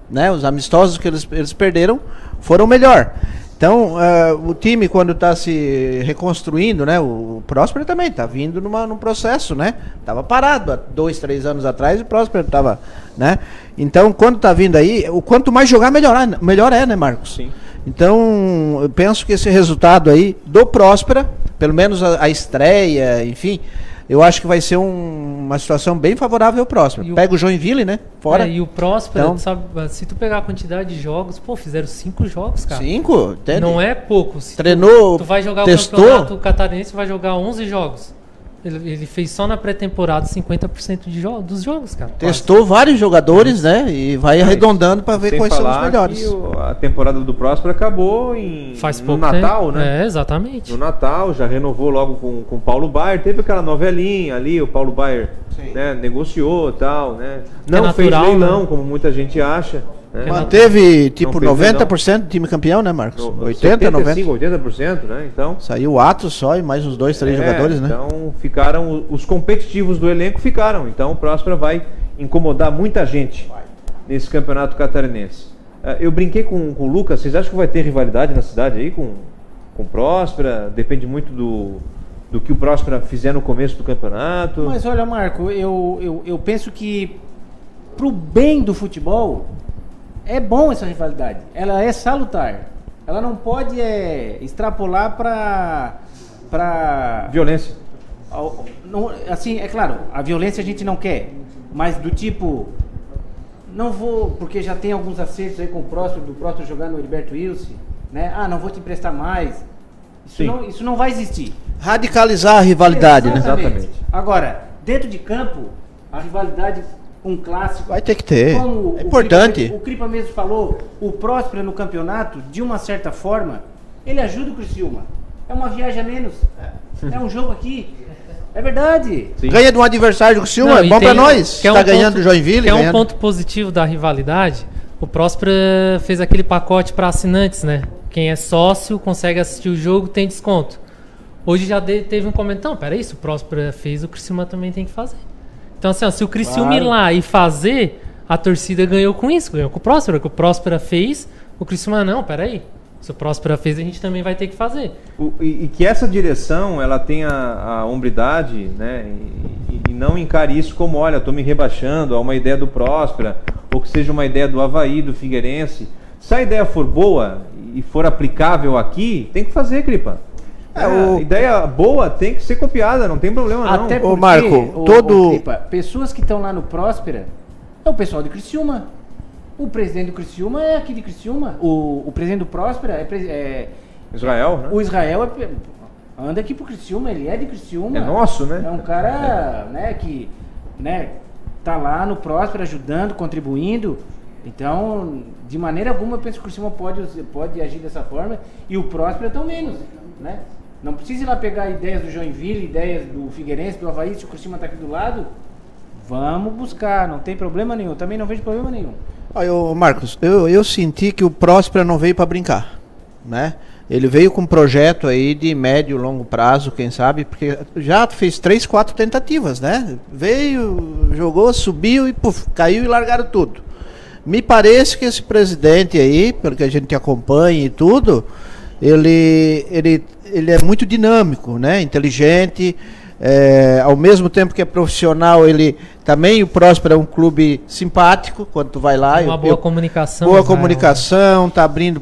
Né? Os amistosos que eles, eles perderam foram melhor. Então, eh, o time, quando está se reconstruindo, né? O, o Próspera também está vindo numa, num processo, né? Tava parado há dois, três anos atrás, o Próspera estava, né? Então, quando está vindo aí, o quanto mais jogar, melhor, é, melhor é, né, Marcos? Sim. Então, eu penso que esse resultado aí do Próspera, pelo menos a, a estreia, enfim, eu acho que vai ser um- uma situação bem favorável ao Próspera. E o- Pega o Joinville, né? Fora. É, e o Próspera, Então- sabe, se tu pegar a quantidade de jogos, pô, fizeram cinco jogos, cara. Cinco? Entende? Não é pouco. Se tu- Treinou, Tu, vai jogar testou. o campeonato catarinense, vai jogar 11 jogos. Ele, ele fez só na pré-temporada 50% de jo dos jogos, cara. Testou vários jogadores, né? E vai arredondando para ver Sem quais são os melhores. que o- a temporada do Próspera acabou em, Faz no Natal, tempo. né? É, exatamente. No Natal, já renovou logo com com o Paulo Baier. Teve aquela novelinha ali, o Paulo Baier né, negociou e tal, né? Não fez natural, leilão, né? como muita gente acha. Né? É Manteve tipo Não fez 90% do time campeão, né, Marcos? No- 80, 75, 90. 80%, né? Então, Saiu o Atos só e mais uns dois, três é, jogadores, né? Então ficaram, os competitivos do elenco ficaram. Então o Próspera vai incomodar muita gente nesse campeonato catarinense. Ah, Eu brinquei com, com o Lucas, vocês acham que vai ter rivalidade na cidade aí com, com o Próspera? Depende muito do, do que o Próspera fizer no começo do campeonato. Mas olha, Marco, eu, eu, eu penso que pro bem do futebol é bom essa rivalidade. Ela é salutar. Ela não pode é, extrapolar para para Violência. não, assim, é claro, a violência a gente não quer, mas do tipo, não vou, porque já tem alguns acertos aí com o próximo, do próximo jogar no Heriberto Wilson, né? Ah, não vou te emprestar mais. Isso, Sim. não, isso não vai existir. Radicalizar a rivalidade, né? Exatamente. Agora, dentro de campo, a rivalidade, um clássico. Vai ter que ter. Como É o importante. Cripa- o Cripa mesmo falou, o Próspera no campeonato, de uma certa forma, ele ajuda o Criciúma. É uma viagem a menos. É um jogo aqui. É verdade. Sim. Ganha de um adversário do Criciúma, Não, é bom pra nós. que é tá um ganhando ponto- do Joinville, Que é um ganhando. ponto positivo da rivalidade. O Próspera fez aquele pacote para assinantes, né? Quem é sócio consegue assistir o jogo, tem desconto. Hoje já de- teve um comentário, não, peraí, se o Próspera fez, o Criciúma também tem que fazer. Então assim, ó, se o Criciúma ir Claro. lá e fazer, a torcida ganhou com isso, ganhou com o Próspera, que o Próspera fez, o Criciúma não, peraí. Se o Próspera fez, a gente também vai ter que fazer. O- e, e que essa direção ela tenha a hombridade né, e, e não encare isso como, olha, estou me rebaixando a uma ideia do Próspera, ou que seja uma ideia do Havaí, do Figueirense. Se a ideia for boa e for aplicável aqui, tem que fazer, Cripa. É, É, o- ideia boa tem que ser copiada, não tem problema não. Até Ô, porque, Marco, ô, todo- ô, Cripa, pessoas que estão lá no Próspera é o pessoal de Criciúma. O presidente do Criciúma é aqui de Criciúma. O, o presidente do Próspera é, é- Israel, né? o Israel é, anda aqui pro Criciúma, ele é de Criciúma. É nosso, né? É um cara, né, que, né, tá lá no Próspera ajudando, contribuindo. Então, de maneira alguma, eu penso que o Criciúma pode, pode agir dessa forma e o Próspera tão menos, né? Não precisa ir lá pegar ideias do Joinville, ideias do Figueirense, do Havaí, se o Criciúma tá aqui do lado. Vamos buscar, não tem problema nenhum. Também não vejo problema nenhum. Olha, ô, Marcos, eu, eu senti que o Próspera não veio para brincar, né? Ele veio com um projeto aí de médio longo prazo, quem sabe, porque já fez três, quatro tentativas, né? Veio, jogou, subiu e puf, caiu e largaram tudo. Me parece que esse presidente aí, pelo que a gente acompanha e tudo, ele, ele, ele é muito dinâmico, né? Inteligente, é, ao mesmo tempo que é profissional, ele também o Próspero é um clube simpático quando tu vai lá. Uma eu- boa eu- comunicação. boa comunicação, tá abrindo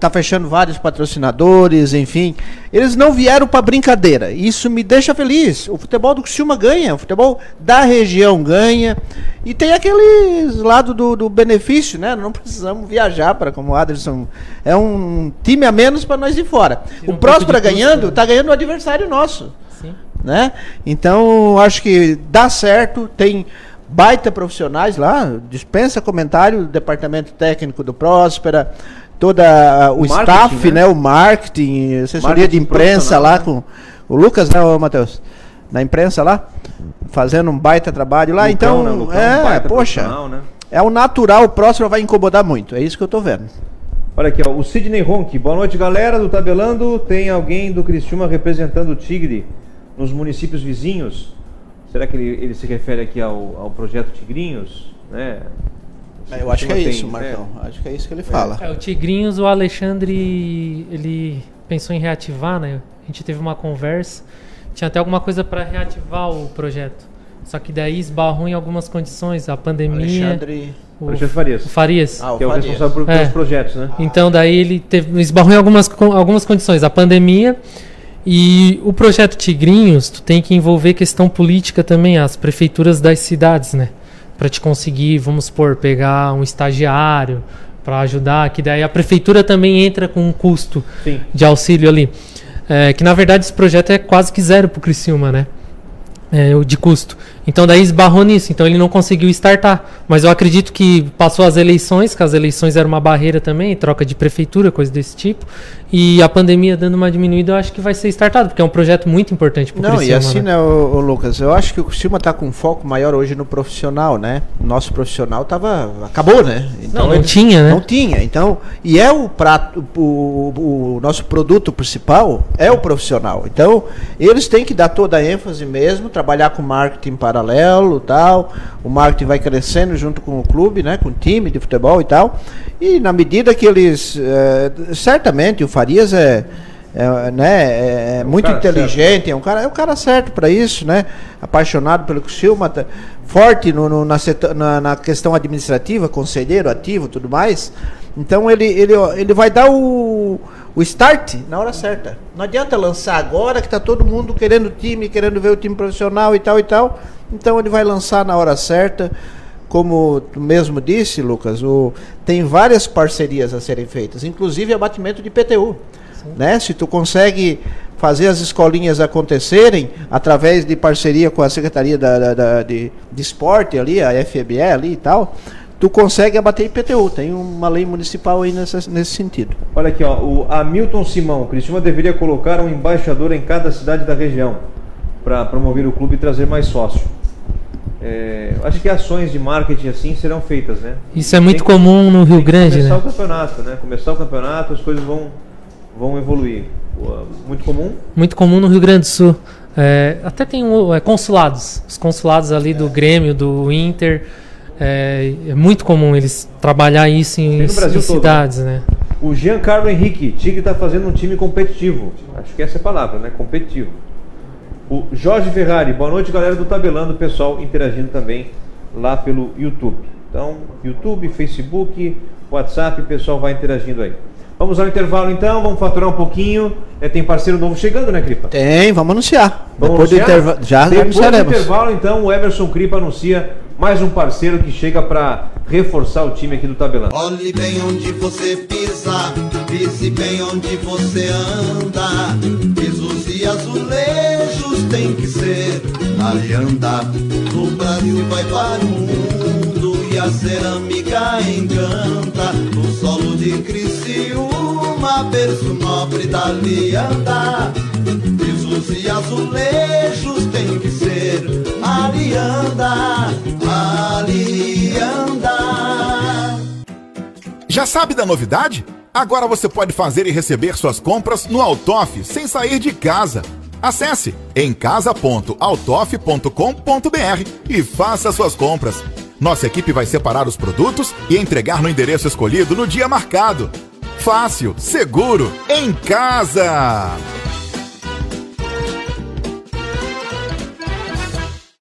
tá fechando vários patrocinadores, enfim. Eles não vieram para brincadeira. Isso me deixa feliz. O futebol do Criciúma ganha, o futebol da região ganha. E tem aquele lado do, do benefício, né? Não precisamos viajar para como o Aderson é um time a menos para nós ir fora. Tira um o pouco Próspera custo, ganhando, né? tá ganhando o adversário nosso Sim. Né? Então, acho que dá certo, tem baita profissionais lá, dispensa comentário, o departamento técnico do Próspera, toda o, O staff, né? né? O marketing, assessoria Marketing de imprensa lá né? com o Lucas, né, Matheus? Na imprensa lá, fazendo um baita trabalho lá. Lucão, então, né? Lucão, é, baita poxa, profissional, né? é o natural, o Próspera vai incomodar muito, é isso que eu tô vendo. Olha aqui, ó, o Sidney Ronk. Boa noite, galera do Tabelando. Tem alguém do Criciúma representando o Tigre nos municípios vizinhos? Será que ele, ele se refere aqui ao, ao projeto Tigrinhos? Né? Eu acho que é isso, Marcão, né? acho que é isso que ele fala. É, o Tigrinhos, o Alexandre, ele pensou em reativar, né? A gente teve uma conversa, tinha até alguma coisa para reativar o projeto. Só que daí esbarrou em algumas condições, a pandemia, Alexandre... o, Alexandre Farias. o Farias. Ah, o que é o Farias. responsável por, É. pelos projetos, né? Então daí ele teve, esbarrou em algumas, algumas condições, a pandemia e o projeto Tigrinhos, tu tem que envolver questão política também, as prefeituras das cidades, né? Para te conseguir, vamos supor, pegar um estagiário para ajudar, que daí a prefeitura também entra com um custo Sim. de auxílio ali. É, que na verdade esse projeto é quase que zero pro Criciúma, né? É, o de custo. Então daí esbarrou nisso, então ele não conseguiu startar. Mas eu acredito que passou as eleições, que as eleições eram uma barreira também, troca de prefeitura, coisa desse tipo. E a pandemia dando uma diminuída, eu acho que vai ser startado, porque é um projeto muito importante pro Não, Criciúma. e assim, né? ô, ô, Lucas, eu acho que o Criciúma tá com um foco maior hoje no profissional, né? O nosso profissional tava. acabou, né? Não, não ele- tinha, né? Não tinha. Então, e é o prato, o, o- o nosso produto principal é o profissional. Então, eles têm que dar toda a ênfase mesmo, trabalhar com marketing paralelo tal. O marketing vai crescendo junto com o clube, né? Com o time de futebol e tal. E na medida que eles. eh, certamente o Farias é. é, né, é, é muito cara inteligente, é um cara, é um cara certo para isso, né? Apaixonado pelo Criciúma, tá- forte no, no- na, na, na questão administrativa, conselheiro ativo, tudo mais. Então ele, ele, ele vai dar o, o start na hora certa. Não adianta lançar agora que tá todo mundo querendo time, querendo ver o time profissional e tal e tal. Então ele vai lançar na hora certa. Como tu mesmo disse, Lucas, o, tem várias parcerias a serem feitas, inclusive abatimento de PTU. Né? Se tu consegue fazer as escolinhas acontecerem através de parceria com a Secretaria da, da- da- de, de Esporte ali, a FEBE ali e tal, tu consegue abater IPTU. Tem uma lei municipal aí nessa, nesse sentido. Olha aqui, ó, o Hamilton Simão. Criciúma deveria colocar um embaixador em cada cidade da região para promover o clube e trazer mais sócio. É, acho que ações de marketing assim serão feitas, né? Isso é muito que- comum no Rio Grande, começar né? o campeonato, né? Começar o campeonato, as coisas vão, vão evoluir. Pô, Muito comum. Muito comum no Rio Grande do Sul. É, até tem é, consulados. Os consulados ali do Grêmio, do Inter. É, é muito comum eles trabalhar isso em, em todo, cidades, né? O Giancarlo Henrique, Tigre está fazendo um time competitivo. Acho que essa é a palavra, né? Competitivo. O Jorge Ferrari, boa noite, galera do Tabelando, o pessoal interagindo também lá pelo YouTube. Então, YouTube, Facebook, WhatsApp, o pessoal vai interagindo aí. Vamos ao intervalo então, vamos faturar um pouquinho. É, tem parceiro novo chegando, né, Cripa? Tem, vamos anunciar. Vamos Depois do anunciar? intervalo. Já Depois do anunciaremos. intervalo, então, o Everson Cripa anuncia mais um parceiro que chega para reforçar o time aqui do Tabelando. Olhe bem onde você pisa, pise bem onde você anda. Pisos e azulejos tem que ser alianda. No Brasil vai para o mundo e a cerâmica encanta. No solo de Criciúma, berço nobre da lianda. Pisos e azulejos tem que ser alianda, alianda. Já sabe da novidade? Agora você pode fazer e receber suas compras no Altoff sem sair de casa. Acesse emcasa.altoff.com.br e faça suas compras. Nossa equipe vai separar os produtos e entregar no endereço escolhido no dia marcado. Fácil, seguro, em casa!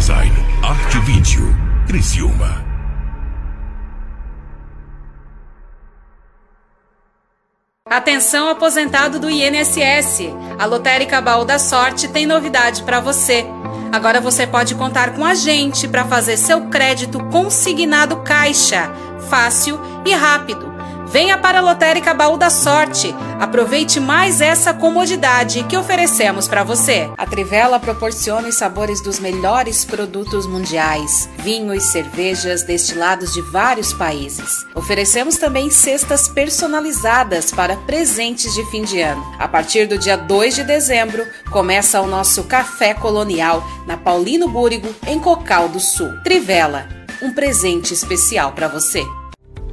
Design, Arte Vídeo, Criciúma. Atenção aposentado do INSS. A Lotérica Baú da Sorte tem novidade para você. Agora você pode contar com a gente para fazer seu crédito consignado caixa, fácil e rápido. Venha para a Lotérica Baú da Sorte. Aproveite mais essa comodidade que oferecemos para você. A Trivela proporciona os sabores dos melhores produtos mundiais, vinhos, cervejas, destilados de vários países. Oferecemos também cestas personalizadas para presentes de fim de ano. A partir do dia 2 de dezembro, começa o nosso Café Colonial na Paulino Búrigo, em Cocal do Sul. Trivela, um presente especial para você.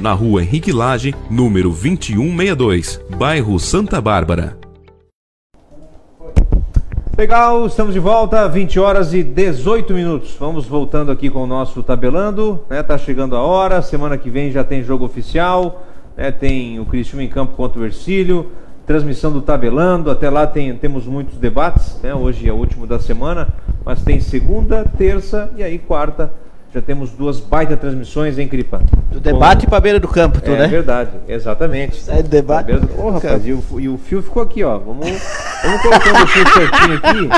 na rua Henrique Lage, número 2162, bairro Santa Bárbara. Legal, estamos de volta, 20 horas e 18 minutos. Vamos voltando aqui com o nosso tabelando, né? Tá chegando a hora, semana que vem já tem jogo oficial, né? Tem o Cristiano em campo contra o Ercílio, transmissão do tabelando, até lá tem, temos muitos debates, né? Hoje é o último da semana, mas tem segunda, terça e aí quarta. Já temos duas baita transmissões, hein, Cripa? Do debate pra beira do campo, tu, é né? verdade, exatamente. É debate. Tá vendo? Ô, rapaz, e o, e o fio ficou aqui, ó. Vamos, vamos colocando o fio certinho aqui.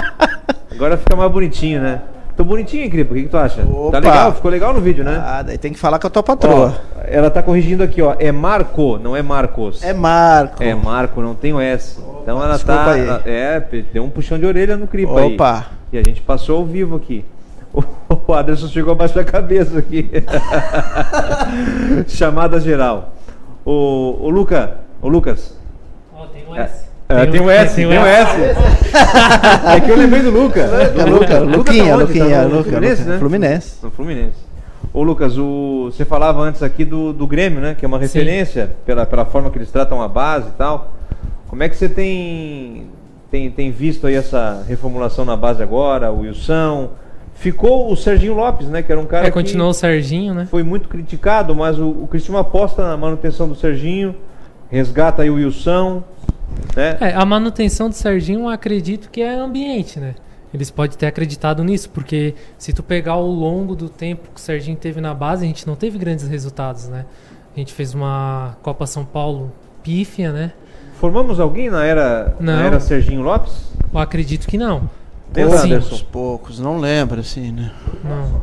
Agora fica mais bonitinho, né? Tô bonitinho, hein, Cripa? O que, que tu acha? Opa. Tá legal? Ficou legal no vídeo, né? Ah, daí tem que falar com a tua patroa. Ó, ela tá corrigindo aqui, ó. É Marco, não é Marcos. É Marco. É Marco, não tem o S. Então ela tá. aí. é, deu um puxão de orelha no Cripa aí. Opa. E a gente passou ao vivo aqui. O Aderson chegou abaixo da cabeça aqui. Chamada geral. O, o Luca, o Lucas. Ó, tem um S. É, tem um S, tem um S. É que eu lembrei do Luca. É Luca, Luquinha, tá? Luquinha, Tá no Luca, Fluminense, Luca. né? Fluminense. No Fluminense. Ô Lucas, o, você falava antes aqui do, do Grêmio, né? Que é uma referência pela, pela forma que eles tratam a base e tal. Como é que você tem, tem, tem visto aí essa reformulação na base agora, o Wilson? Ficou o Serginho Lopes, né? Que era um cara É, continuou o Serginho, né? foi muito criticado, mas o, o Cristiano aposta na manutenção do Serginho, resgata aí o Wilson, né? É, a manutenção do Serginho, acredito que é ambiente, né? Eles podem ter acreditado nisso, porque se tu pegar ao longo do tempo que o Serginho teve na base, a gente não teve grandes resultados, né? A gente fez uma Copa São Paulo pífia, né? Formamos alguém na era, na Não. era Serginho Lopes? Eu acredito que não. Lembra, Sim. Anderson? Poucos, poucos, não lembro assim, né? Não.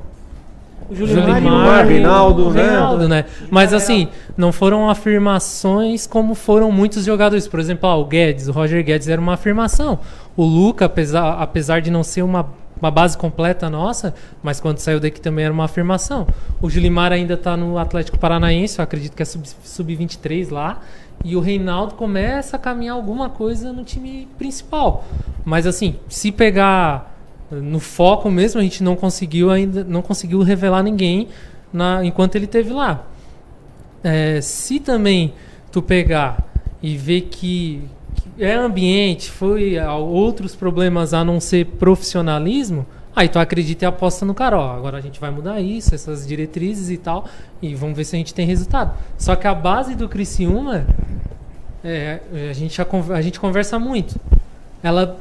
O Julimar, Julimar, Reinaldo, né? Reinaldo, né? Mas assim, não foram afirmações como foram muitos jogadores. Por exemplo, ah, o Guedes, o Roger Guedes era uma afirmação. O Luca, apesar, apesar de não ser uma, uma base completa nossa, mas quando saiu daqui também era uma afirmação. O Julimar ainda tá no Atlético Paranaense, eu acredito que é sub- sub-23 lá. E o Reinaldo começa a caminhar alguma coisa no time principal. Mas assim, se pegar no foco mesmo, a gente não conseguiu ainda, não conseguiu revelar ninguém na, enquanto ele teve lá. É, se também tu pegar e ver que, que é ambiente, foi outros problemas a não ser profissionalismo, aí tu acredita e aposta no cara, ó, agora a gente vai mudar isso, essas diretrizes e tal, e vamos ver se a gente tem resultado. Só que a base do Criciúma, é, a, gente já, a gente conversa muito. Ela.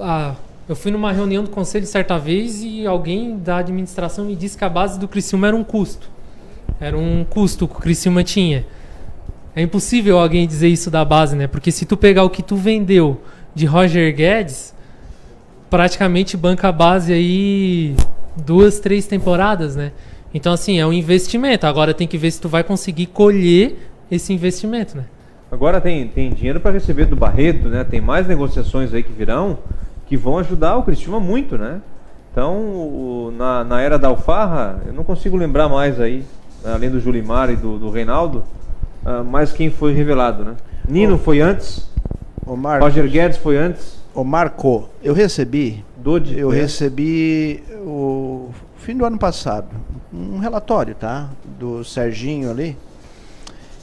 ah, eu fui numa reunião do conselho certa vez e alguém da administração me disse que a base do Criciúma era um custo. Era um custo que o Criciúma tinha. É impossível alguém dizer isso da base, né? Porque se tu pegar o que tu vendeu de Roger Guedes, praticamente banca a base aí duas, três temporadas, né? Então, assim, é um investimento. Agora tem que ver se tu vai conseguir colher esse investimento, né? Agora tem, tem dinheiro para receber do Barreto, né? Tem mais negociações aí que virão que vão ajudar o Cristiúma muito, né? Então, o- na, na era da Alfarra, eu não consigo lembrar mais aí, além do Julimar e do, do Reinaldo, ah, mais quem foi revelado, né? Nino foi antes, O Marco, Roger Guedes foi antes, o Marco, eu recebi, Dodi. eu recebi o fim do ano passado um relatório, tá? Do Serginho ali.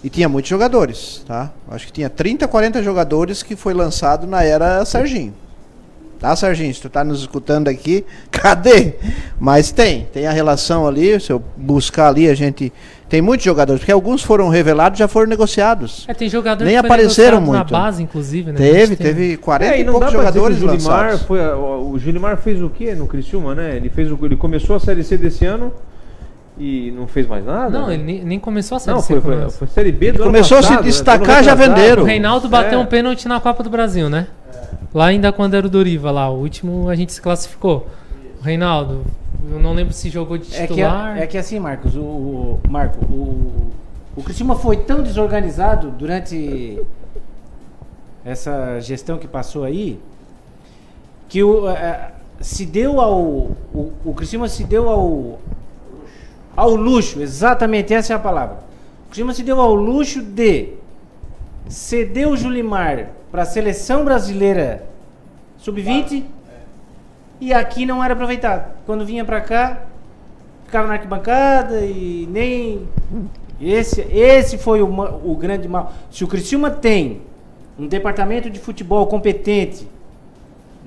E tinha muitos jogadores, tá? Acho que tinha 30, 40 jogadores que foi lançado na era Serginho. Tá, Serginho? Se tu tá nos escutando aqui, cadê? Mas tem, tem a relação ali, se eu buscar ali, a gente. Tem muitos jogadores, porque alguns foram revelados já foram negociados. É, tem jogador Nem que apareceram muito. na base, inclusive, né? Teve, teve 40 É, e e não poucos pra dizer o jogadores Julimar foi, o Julimar fez o quê no Criciúma, né? Ele fez o, ele começou a Série C desse ano e não fez mais nada. Não, né? ele nem, nem começou a série Não, C foi, foi, foi Série B do ano começou a se passado, né? destacar, ano já venderam. O Reinaldo bateu É. um pênalti na Copa do Brasil, né? Lá ainda quando era o Doriva lá, o último a gente se classificou. O Reinaldo, eu não lembro se jogou de É que, titular. é que assim, Marcos, o, o- Marco, o, o Criciúma foi tão desorganizado durante essa gestão que passou aí que o, eh, se deu ao o, o Criciúma se deu ao ao luxo, exatamente essa é a palavra. O Criciúma se deu ao luxo de ceder o Julimar para a seleção brasileira sub-20 e aqui não era aproveitado. Quando vinha pra cá, ficava na arquibancada e nem. Esse, esse foi o, o grande mal. Se o Criciúma tem um departamento de futebol competente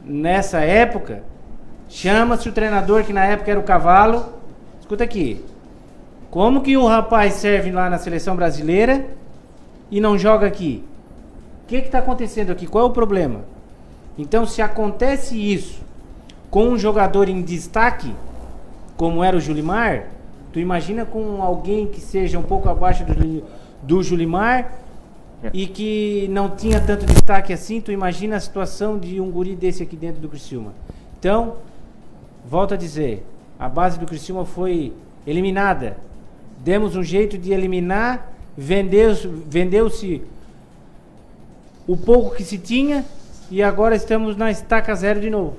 nessa época, chama-se o treinador que na época era o Cavalo. Escuta aqui. Como que o rapaz serve lá na seleção brasileira e não joga aqui? O que está acontecendo aqui? Qual é o problema? Então, se acontece isso com um jogador em destaque, como era o Julimar, tu imagina com alguém que seja um pouco abaixo do, do Julimar É. e que não tinha tanto destaque assim, tu imagina a situação de um guri desse aqui dentro do Criciúma. Então, volto a dizer, A base do Criciúma foi eliminada. Demos um jeito de eliminar, vendeu-se vendeu-se o pouco que se tinha e agora estamos na estaca zero de novo.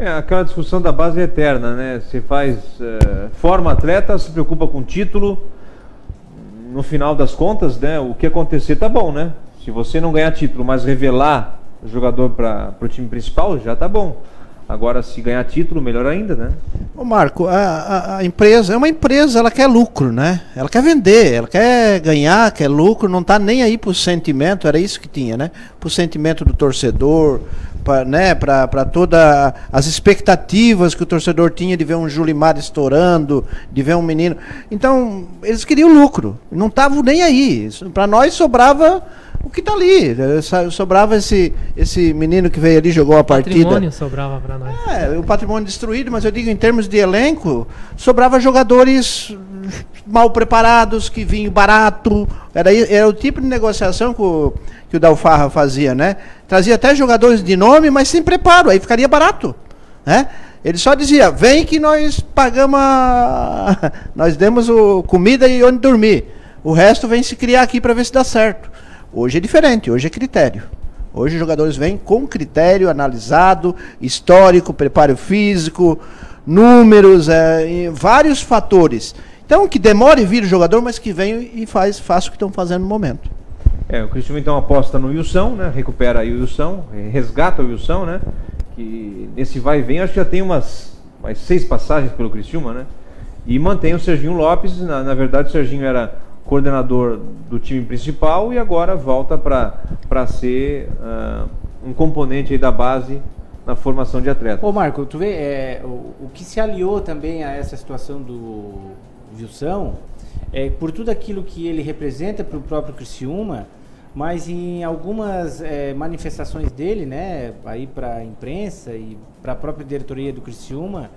É, aquela discussão da base eterna, né? Você faz, é, forma atleta, se preocupa com título, no final das contas, né? O que acontecer tá bom, né? Se você não ganhar título, mas revelar o jogador para o time principal, já tá bom. Agora, se ganhar título, melhor ainda, né? Ô Marco, a, a, a, empresa é uma empresa, ela quer lucro, né? Ela quer vender, ela quer ganhar, quer lucro, não tá nem aí pro sentimento, era isso que tinha, né? Pro sentimento do torcedor, para né, todas as expectativas que o torcedor tinha de ver um Julimar estourando, de ver um menino. Então, eles queriam lucro, não estavam nem aí. Para nós sobrava o que está ali. Sobrava esse, esse menino que veio ali jogou a partida. O patrimônio sobrava para nós. É, o patrimônio destruído, mas eu digo em termos de elenco, sobrava jogadores mal preparados, que vinham barato. Era, era o tipo de negociação que o, que o Dalfarra fazia, né? Trazia até jogadores de nome, mas sem preparo, aí ficaria barato. Né? Ele só dizia, vem que nós pagamos a... nós demos o comida e onde dormir. O resto vem se criar aqui para ver se dá certo. Hoje é diferente, hoje é critério. Hoje os jogadores vêm com critério analisado, histórico, preparo físico, números, é, vários fatores. Então que demore vir o jogador, mas que venha e faz, faça o que estão fazendo no momento. É, o Cristiano então aposta no Wilson, né? Recupera aí o Wilson, resgata o Wilson, né? Que nesse vai e vem acho que já tem umas, umas seis passagens pelo Criciúma, né? E mantém o Serginho Lopes, na, na verdade o Serginho era coordenador do time principal e agora volta para ser uh, um componente aí da base na formação de atletas. Ô Marco, tu vê, é, o, o, que se aliou também a essa situação do Wilson é por tudo aquilo que ele representa para o próprio Criciúma, mas em algumas é, manifestações dele, né, aí para a imprensa e para a própria diretoria do Criciúma,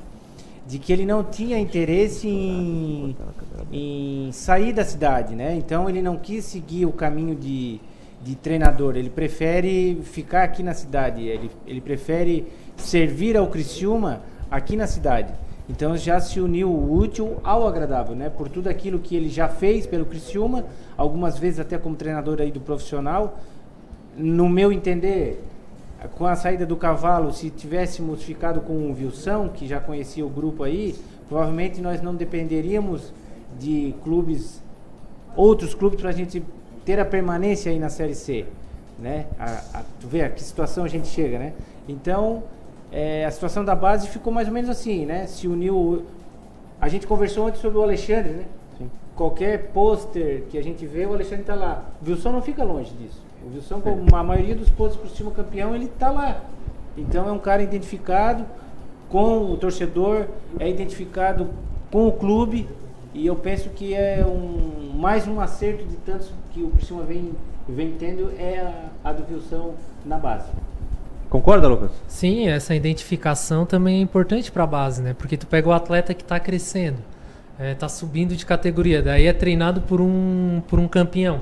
de que ele não tinha interesse em, em sair da cidade, né? Então ele não quis seguir o caminho de, de treinador, ele prefere ficar aqui na cidade, ele, ele prefere servir ao Criciúma aqui na cidade. Então já se uniu o útil ao agradável, né? Por tudo aquilo que ele já fez pelo Criciúma, algumas vezes até como treinador aí do profissional. No meu entender, com a saída do cavalo, se tivéssemos ficado com o Wilson, que já conhecia o grupo aí, provavelmente nós não dependeríamos de clubes, outros clubes, para a gente ter a permanência aí na Série C. Né? A, a, tu vê a que situação a gente chega, né? Então, é, a situação da base ficou mais ou menos assim, né? Se uniu. A gente conversou antes sobre o Alexandre, né? Sim. Qualquer pôster que a gente vê, o Alexandre está lá. O Wilson não fica longe disso. O Wilson, como a maioria dos pontos para o time campeão, ele está lá. Então é um cara identificado com o torcedor, é identificado com o clube e eu penso que é um, mais um acerto de tantos que o Criciúma vem, vem tendo é a, a do Wilson na base. Concorda, Lucas? Sim, essa identificação também é importante para a base, né? Porque tu pega o atleta que está crescendo, está é, subindo de categoria, daí é treinado por um, por um campeão.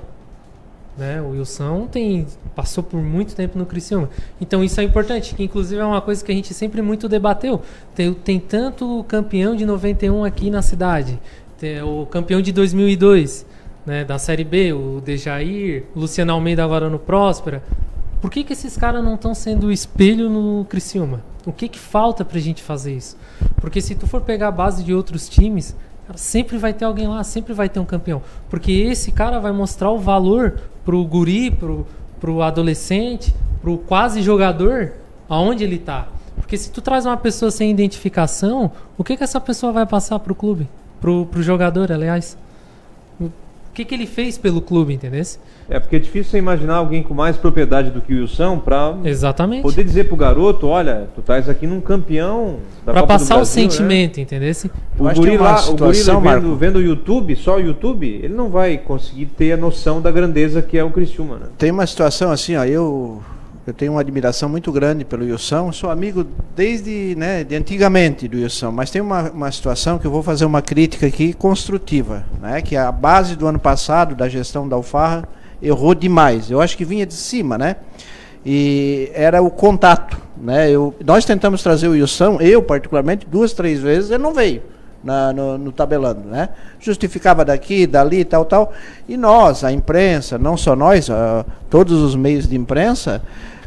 Né? O Wilson tem, passou por muito tempo no Criciúma. Então isso é importante, que inclusive é uma coisa que a gente sempre muito debateu. Tem, tem tanto campeão de 91 aqui na cidade, tem o campeão de 2002 né, da Série B, o Dejair, Luciano Almeida agora no Próspera. Por que, que esses caras não estão sendo espelho no Criciúma? O que, que falta pra gente fazer isso? Porque se tu for pegar a base de outros times, cara, sempre vai ter alguém lá, sempre vai ter um campeão. Porque esse cara vai mostrar o valor pro guri, pro, pro adolescente, pro quase jogador, aonde ele tá. Porque se tu traz uma pessoa sem identificação, o que que essa pessoa vai passar pro clube? Pro, pro jogador, aliás? O que, que ele fez pelo clube, entendeu? É, porque é difícil você imaginar alguém com mais propriedade do que o Wilson para Exatamente. poder dizer pro garoto, olha, tu estás aqui num campeão da Pra passar Brasil, o né? sentimento, né? entendeu? O guri lá, o guri vendo, vendo o YouTube, só o YouTube, ele não vai conseguir ter a noção da grandeza que é o Criciúma, né? Tem uma situação assim, ó, eu eu tenho uma admiração muito grande pelo Wilson, sou amigo desde né, de antigamente do Wilson, mas tem uma, uma situação que eu vou fazer uma crítica aqui construtiva, né, que a base do ano passado da gestão da Alfarra errou demais. Eu acho que vinha de cima, né? E era o contato, né? Eu, nós tentamos trazer o Wilson, eu particularmente, duas, três vezes, ele não veio na, no, no, tabelando, né? Justificava daqui, dali, tal, tal. E nós, a imprensa, não só nós, uh, todos os meios de imprensa,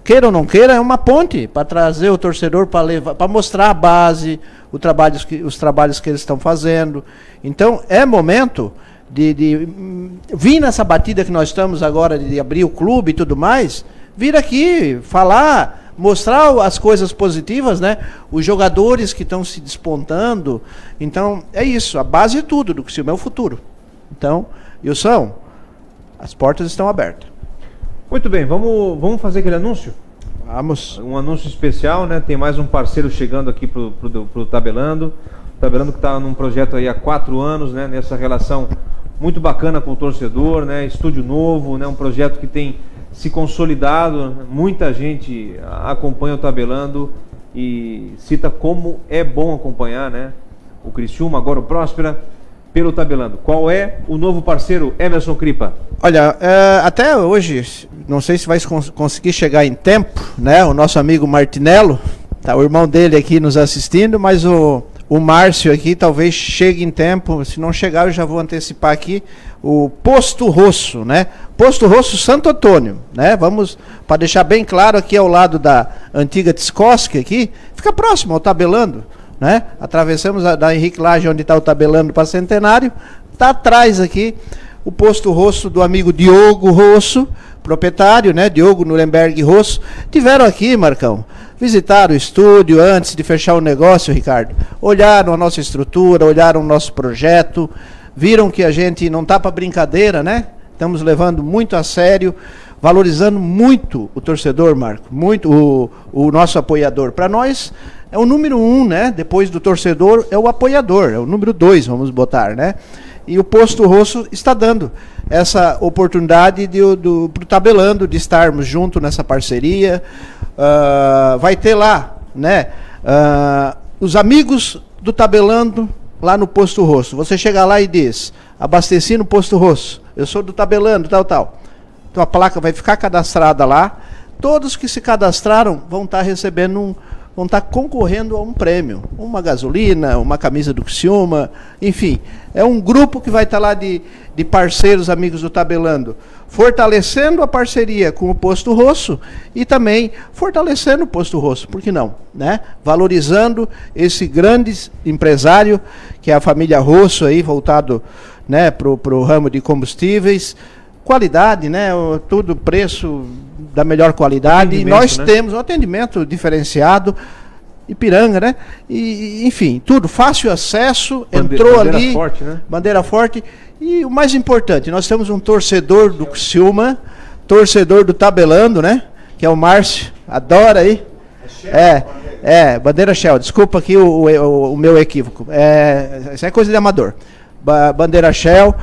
queira ou não queira, é uma ponte para trazer o torcedor para levar, para mostrar a base, o trabalho, os trabalhos que eles estão fazendo. Então é momento de, de hum, vir nessa batida que nós estamos agora de abrir o clube e tudo mais, vir aqui falar, mostrar as coisas positivas, né? Os jogadores que estão se despontando. Então, é isso, a base é tudo do que é o futuro. Então, Wilson, as portas estão abertas. Muito bem, vamos, vamos fazer aquele anúncio? Vamos. Um anúncio especial, né? Tem mais um parceiro chegando aqui pro, pro, pro Tabelando. O Tabelando que está num projeto aí há quatro anos, né? Nessa relação muito bacana com o torcedor, né? Estúdio novo, né? Um projeto que tem se consolidado, muita gente acompanha o Tabelando e cita como é bom acompanhar, né? O Criciúma, agora o Próspera, pelo Tabelando. Qual é o novo parceiro Emerson Cripa? Olha, é, até hoje, não sei se vai cons conseguir chegar em tempo, né? O nosso amigo Martinello, tá o irmão dele aqui nos assistindo, mas o, o Márcio aqui talvez chegue em tempo. Se não chegar, eu já vou antecipar aqui o Posto Rosso, né? Posto Rosso Santo Antônio, né? Vamos para deixar bem claro aqui ao lado da antiga Tiscoski aqui, fica próximo ao Tabelando, né? Atravessamos a, da Henrique Laje onde está o Tabelando para Centenário, tá atrás aqui o Posto Rosso do amigo Diogo Rosso, proprietário, né? Diogo Nuremberg Rosso. Tiveram aqui, Marcão, visitaram o estúdio antes de fechar o negócio, Ricardo. Olharam a nossa estrutura, olharam o nosso projeto viram que a gente não está para brincadeira, né? Estamos levando muito a sério, valorizando muito o torcedor, Marco, muito o, o nosso apoiador. Para nós é o número um, né? Depois do torcedor é o apoiador, é o número dois, vamos botar, né? E o Posto Rosso está dando essa oportunidade de, do, Tabelando de estarmos junto nessa parceria. Uh, vai ter lá, né? Uh, os amigos do Tabelando lá no Posto Rosso. Você chega lá e diz, abasteci no Posto Rosso, eu sou do Tabelando, tal, tal. Então a placa vai ficar cadastrada lá. Todos que se cadastraram vão estar recebendo um, vão estar concorrendo a um prêmio, uma gasolina, uma camisa do Criciúma, enfim, é um grupo que vai estar lá de, de parceiros amigos do Tabelando, fortalecendo a parceria com o Posto Rosso e também fortalecendo o Posto Rosso, por que não, né? Valorizando esse grande empresário que é a família Rosso aí voltado, né, para o ramo de combustíveis, qualidade, né? Tudo preço da melhor qualidade. E nós né? temos um atendimento diferenciado. Ipiranga, né? E, enfim, tudo, fácil acesso, Bande entrou bandeira ali. Forte, né? Bandeira forte. E o mais importante, nós temos um torcedor do Silma, torcedor do Tabelando, né? Que é o Márcio, adora aí. É, é, bandeira Shell, desculpa aqui o, o, o meu equívoco. É, isso é coisa de amador. Ba bandeira Shell.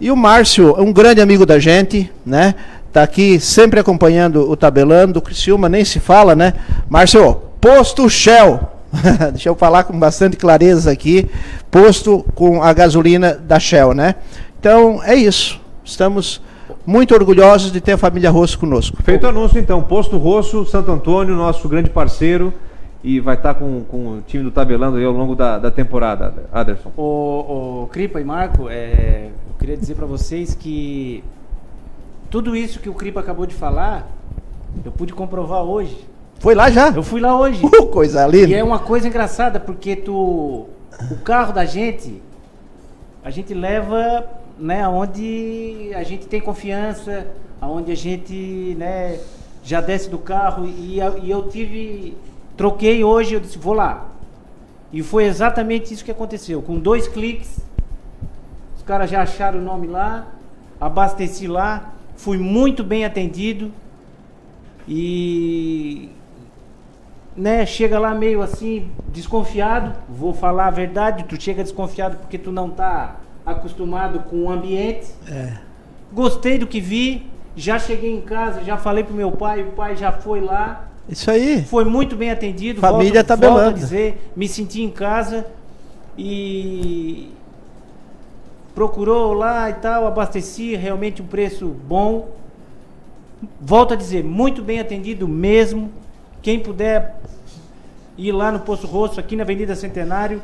E o Márcio, um grande amigo da gente, né? Tá aqui sempre acompanhando o tabelando, do Criciúma nem se fala, né? Márcio, posto Shell. Deixa eu falar com bastante clareza aqui. Posto com a gasolina da Shell, né? Então, é isso. Estamos muito orgulhosos de ter a família Rosso conosco. Feito o anúncio, então. Posto Rosso, Santo Antônio, nosso grande parceiro e vai estar tá com, com o time do Tabelando aí ao longo da, da temporada, Aderson. O, o Cripa e Marco, é, eu queria dizer para vocês que tudo isso que o Cripa acabou de falar, eu pude comprovar hoje. Foi lá já? Eu fui lá hoje. Uh, coisa linda. E é uma coisa engraçada, porque tu, o carro da gente, a gente leva né, onde a gente tem confiança, aonde a gente né, já desce do carro e, e eu tive Troquei hoje, eu disse, vou lá. E foi exatamente isso que aconteceu. Com dois cliques, os caras já acharam o nome lá, abasteci lá, fui muito bem atendido. E né, chega lá meio assim, desconfiado, vou falar a verdade, tu chega desconfiado porque tu não tá acostumado com o ambiente. É. Gostei do que vi, já cheguei em casa, já falei pro meu pai, o pai já foi lá, isso aí. Foi muito bem atendido. Família volto, tabelando. Volto a dizer, me senti em casa e procurou lá e tal, abasteci realmente um preço bom. Volto a dizer, muito bem atendido mesmo. Quem puder ir lá no Poço Rosso, aqui na Avenida Centenário.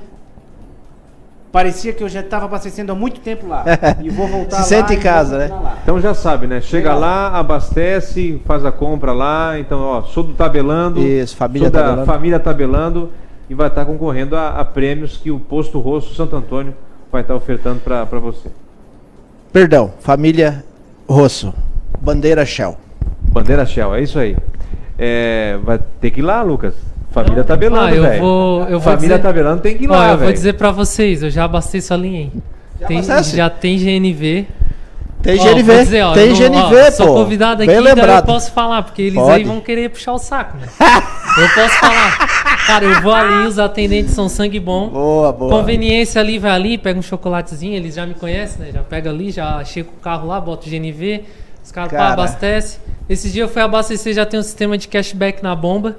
Parecia que eu já estava abastecendo há muito tempo lá. E vou voltar Se lá. sente em casa, né? lá. Então já sabe, né? Chega Legal. lá, abastece, faz a compra lá. Então, ó, sou do Tabelando. Isso, família sou da Tabelando. família Tabelando e vai estar concorrendo a, a prêmios que o Posto Rosso Santo Antônio vai estar ofertando para você. Perdão, família Rosso. Bandeira Shell. Bandeira Shell, é isso aí. É, vai ter que ir lá, Lucas. Família Tabelando, Ah, eu velho. vou- eu vou Família dizer- Tabelando tem que ir Ó, lá, eu vou velho. dizer pra vocês, eu já abasteço a linha, hein? Tem- abastece? já tem GNV. Tem Ó, GNV, dizer, ó, tem não- GNV, ó, pô. Sou convidado aqui, Bem daí eu posso falar, porque eles Pode. aí vão querer puxar o saco, né? eu posso falar. Cara, eu vou ali, os atendentes são sangue bom. Boa, boa. Conveniência ali, vai ali, pega um chocolatezinho, eles já me conhecem, né? Já pega ali, já chega o carro lá, bota o GNV, os caras Cara. abastece. Esse dia eu fui abastecer, já tem um sistema de cashback na bomba.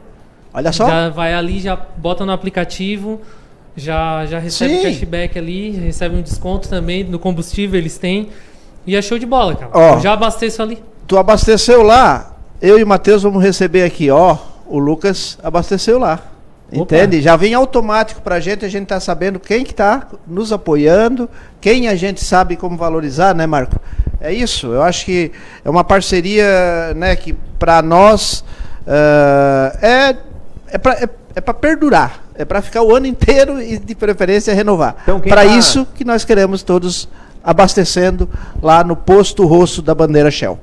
Olha só. Já vai ali, já bota no aplicativo, já, já recebe Sim. cashback ali, recebe um desconto também no combustível, eles têm. E é show de bola, cara. Ó. Eu já abasteço ali. Tu abasteceu lá, eu e o Matheus vamos receber aqui, ó. O Lucas abasteceu lá. Entende? Já vem automático pra gente, a gente tá sabendo quem que tá nos apoiando, quem a gente sabe como valorizar, né, Marco? É isso, eu acho que é uma parceria, né, que pra nós ah, é, é pra, é, é pra perdurar, é pra ficar o ano inteiro e de preferência renovar. Então, Para tá- isso que nós queremos todos abastecendo lá no posto rosso da bandeira Shell.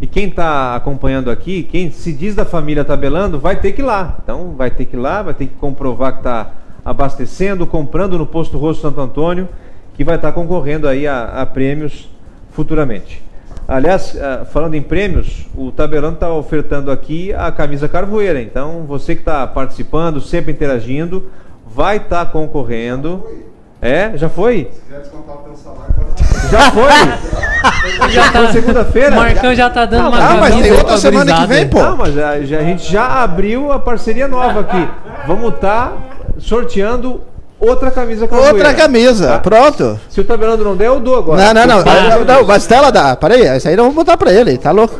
E quem está acompanhando aqui, quem se diz da família Tabelando, vai ter que ir lá. Então vai ter que ir lá, vai ter que comprovar que está abastecendo, comprando no Posto Rosso Santo Antônio, que vai estar concorrendo aí a, a prêmios futuramente. Aliás, ah, falando em prêmios, o Tabelando está ofertando aqui a camisa carvoeira. Então você que está participando, sempre interagindo, vai estar concorrendo. É? Já foi? Já foi? Já Foi segunda-feira? O Marcão já tá dando uma Ah, mas tem outra semana que vem, pô. Não, mas a, já- a gente já abriu a parceria nova aqui. Vamos estar sorteando outra camisa carvoeira. Outra camisa, Tá? pronto. Se o tabelando não der, eu dou agora. Não, não, não. Pago. Não, não, Bastela dá. Peraí, essa aí não vou botar pra ele, tá louco?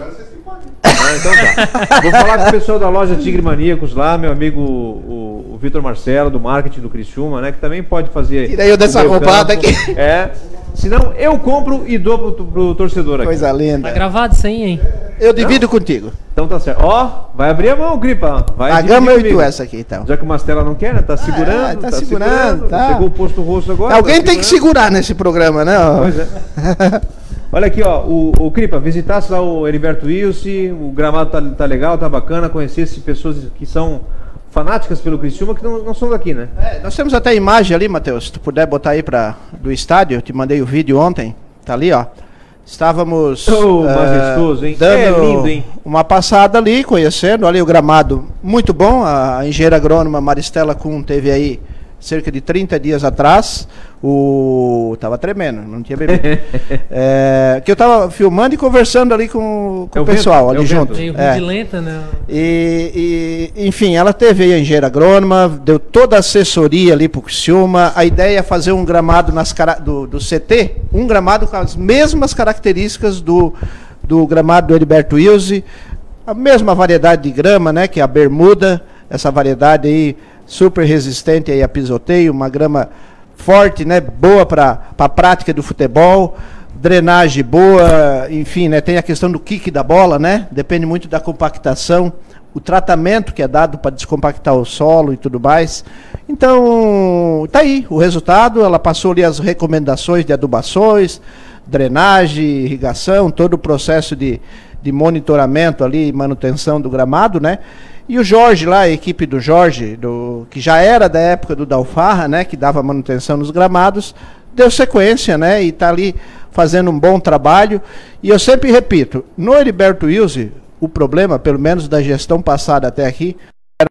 Ah, então tá. Vou falar com o pessoal da loja Tigre Maníacos lá, meu amigo o, o Vitor Marcelo, do marketing do Criciúma, né? Que também pode fazer. Tira eu dessa roubada aqui. É. Senão eu compro e dou pro, pro torcedor aqui. Coisa Tá linda. gravado isso aí, hein? Eu divido contigo. Então tá certo. Ó, vai abrir a mão, Gripa. Vai Pagamos dividir eu e tu essa aqui, então. Já que o Mastela não quer, né? Tá segurando. tá segurando, tá. Pegou o posto rosto agora. Alguém tá tem que segurando. segurar nesse programa, né? Pois é. Olha aqui, ó, o, o Cripa, visitasse lá o Heriberto Wilson, o gramado tá, tá legal, tá bacana, conhecesse pessoas que são fanáticas pelo Criciúma, que não, não são daqui, né? É, nós temos até imagem ali, Matheus. Se tu puder botar aí pra, do estádio, eu te mandei o vídeo ontem. Tá ali, ó. Estávamos Oh, majestoso, hein? dando É lindo, hein? uma passada ali, conhecendo ali o gramado muito bom. A engenheira agrônoma Maristela Kuhn teve aí cerca de 30 dias atrás. O tava tremendo, não tinha bebido. É, que eu tava filmando e conversando ali com, com É o o vento, pessoal é ali o junto. vento. Meio É. rudilenta, né? E, e, enfim, ela teve aí a engenheira agrônoma, deu toda a assessoria ali pro Criciúma. A ideia é fazer um gramado nas do, do CT, um gramado com as mesmas características do, do gramado do Heriberto Wilson, a mesma variedade de grama, né, que é a bermuda, essa variedade aí super resistente aí a pisoteio, uma grama forte, né, boa para a prática do futebol drenagem boa, enfim, né, tem a questão do kick da bola, né? Depende muito da compactação, o tratamento que é dado para descompactar o solo e tudo mais. Então, tá aí o resultado, ela passou ali as recomendações de adubações, drenagem, irrigação, todo o processo de, de monitoramento ali, manutenção do gramado, né? E o Jorge lá, a equipe do Jorge, do, que já era da época do Dalfarra, né, que dava manutenção nos gramados, deu sequência, né, e está ali fazendo um bom trabalho. E eu sempre repito, no Heriberto Wilson, o problema, pelo menos da gestão passada até aqui, era...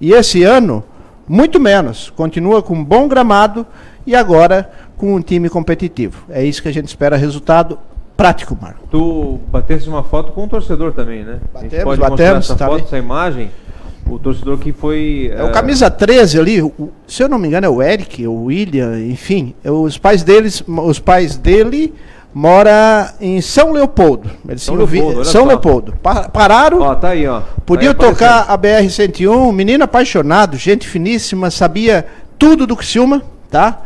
e esse ano, muito menos. Continua com um bom gramado e agora com um time competitivo. É isso que a gente espera, resultado prático, Marco. Tu bateste uma foto com o torcedor também, né? a gente Batemos, pode batemos, mostrar essa tá foto, essa imagem. O torcedor que foi. É o camisa 13 ali, o- se eu não me engano é o Eric, o William, enfim, é os pais deles, os pais dele mora em São Leopoldo. Eles São Leopoldo, São só. Leopoldo. Pa- pararam, Ó, tá aí, ó. podiam Tá aí tocar a BR-101, menino apaixonado, gente finíssima, sabia tudo do Criciúma, tá?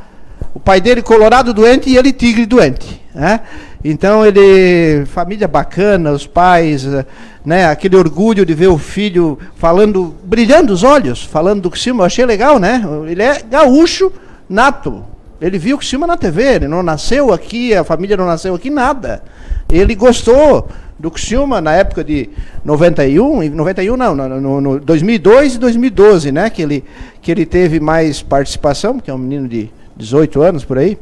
O pai dele colorado doente e ele tigre doente, né? Então ele, família bacana, os pais, eh, né? Aquele orgulho de ver o filho falando, brilhando os olhos, falando do Criciúma, eu achei legal, né? Ele é gaúcho nato. Ele viu o Criciúma na TV, ele não nasceu aqui, a família não nasceu aqui, nada. Ele gostou do Criciúma na época de 91, e 91 não, no, no 2002 e 2012, né? Que ele, que ele teve mais participação, porque é um menino de 18 anos por aí.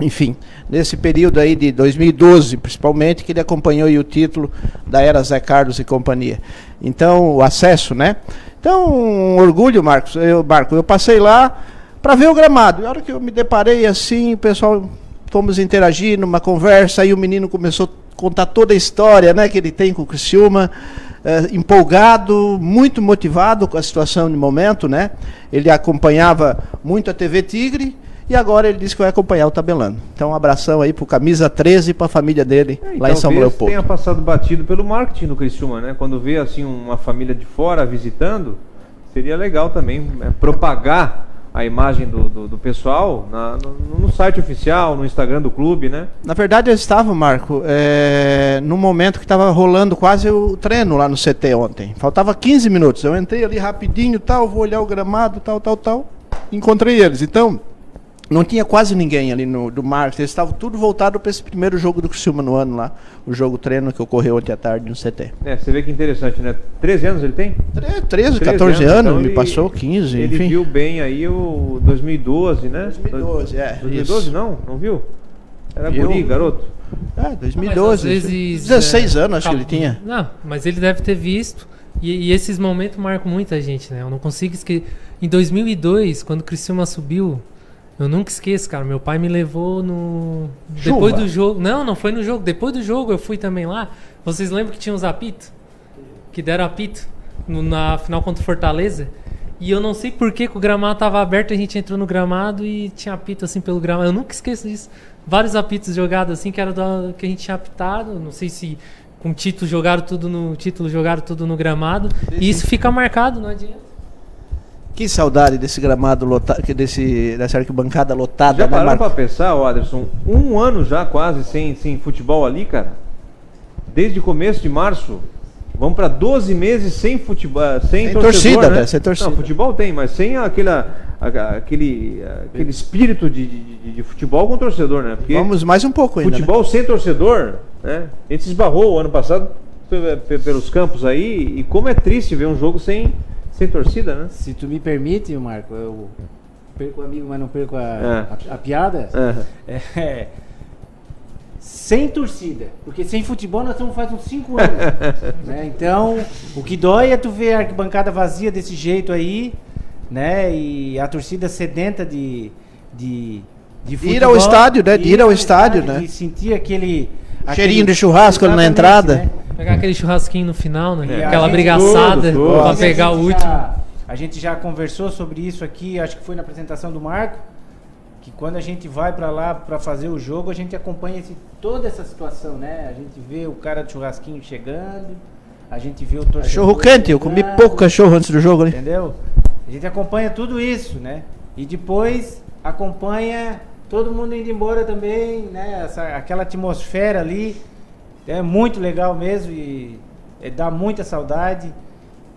Enfim, nesse período aí de 2012, principalmente, que ele acompanhou o título da era Zé Carlos e companhia. Então, o acesso, né? Então, um orgulho, Marcos. Eu, Marco, eu passei lá para ver o gramado. E a hora que eu me deparei assim, o pessoal fomos interagir numa conversa, aí o menino começou a contar toda a história, né, que ele tem com o Criciúma, eh, empolgado, muito motivado com a situação de momento, né? Ele acompanhava muito a TV Tigre e agora ele disse que vai acompanhar o tabelando. Então, um abração aí pro camisa 13 e para a família dele É, lá em São talvez Leopoldo. tenha passado batido pelo marketing no Criciúma, né? Quando vê assim uma família de fora visitando, seria legal também né, propagar a imagem do, do, do pessoal na- no, no site oficial, no Instagram do clube, né? Na verdade, eu estava, Marco, é, no momento que estava rolando quase o treino lá no CT ontem. Faltava 15 minutos. Eu entrei ali rapidinho, tal, vou olhar o gramado, tal, tal, tal. Encontrei eles. Então, não tinha quase ninguém ali no, do marketing. Eles estavam tudo voltado para esse primeiro jogo do Criciúma no ano lá. O jogo treino que ocorreu ontem à tarde no CT. É, você vê que interessante, né? 13 anos ele tem? 13, 14 anos, então me ele- passou 15, Ele enfim. viu bem aí o 2012, né? 2012, é, 2012 isso. não? Não viu? Era Viu? guri, garoto. É, Mas 2012. às vezes, 16 é, anos acho que ele calma. tinha. Não, mas ele deve ter visto. E, e esses momentos marcam muita gente, né? Eu não consigo esquecer. Em 2002, quando o Criciúma subiu, eu nunca esqueço, cara. Meu pai me levou no. Depois Chuva. do jogo. Não, não foi no jogo. Depois do jogo eu fui também lá. Vocês lembram que tinha os apitos? Que deram apito no- na final contra o Fortaleza? E eu não sei por que, que o gramado tava aberto, a gente entrou no gramado e tinha apito assim pelo gramado. Eu nunca esqueço disso. Vários apitos jogados assim que era da, que a gente tinha apitado. Não sei se com título jogaram tudo no título jogaram tudo no gramado. E isso fica marcado, não adianta. Que saudade desse gramado lotado, desse, dessa arquibancada lotada, Já né, pararam pra pensar, ô Aderson, um ano já quase sem, sem futebol ali, cara? Desde o começo de março, vamos pra 12 meses sem futebol, sem, Sem torcedor, torcida, né? né? Sem torcida. Não, futebol tem, mas sem aquela, aquele, aquele espírito de, de, de- futebol com torcedor, né? Porque Vamos mais um pouco ainda. né? futebol sem torcedor, né? A gente se esbarrou o ano passado pe- pe- pelos campos aí, e como é triste ver um jogo sem, sem torcida, né? Se tu me permite, Marco, eu perco o amigo, mas não perco a, É. a- a piada. É. É, sem torcida, porque sem futebol nós estamos faz uns 5 anos. né? Então, o que dói é tu ver a arquibancada vazia desse jeito aí, né? E a torcida sedenta de, de, de Ir ao estádio, né? De ir ao estádio, né? De sentir aquele. Cheirinho aquele- de churrasco na entrada. né? Pegar aquele churrasquinho no final, né? A Aquela brigaçada Mas pegar o último. já- a gente já conversou sobre isso aqui, acho que foi na apresentação do Marco, que quando a gente vai pra lá pra fazer o jogo, a gente acompanha esse- toda essa situação, né? A gente vê o cara do churrasquinho chegando, a gente vê o torcedor Cachorro quente, eu comi pouco cachorro antes do jogo ali. Entendeu? A gente acompanha tudo isso, né? E depois acompanha todo mundo indo embora também, né? Essa, aquela atmosfera ali é muito legal mesmo e é, dá muita saudade.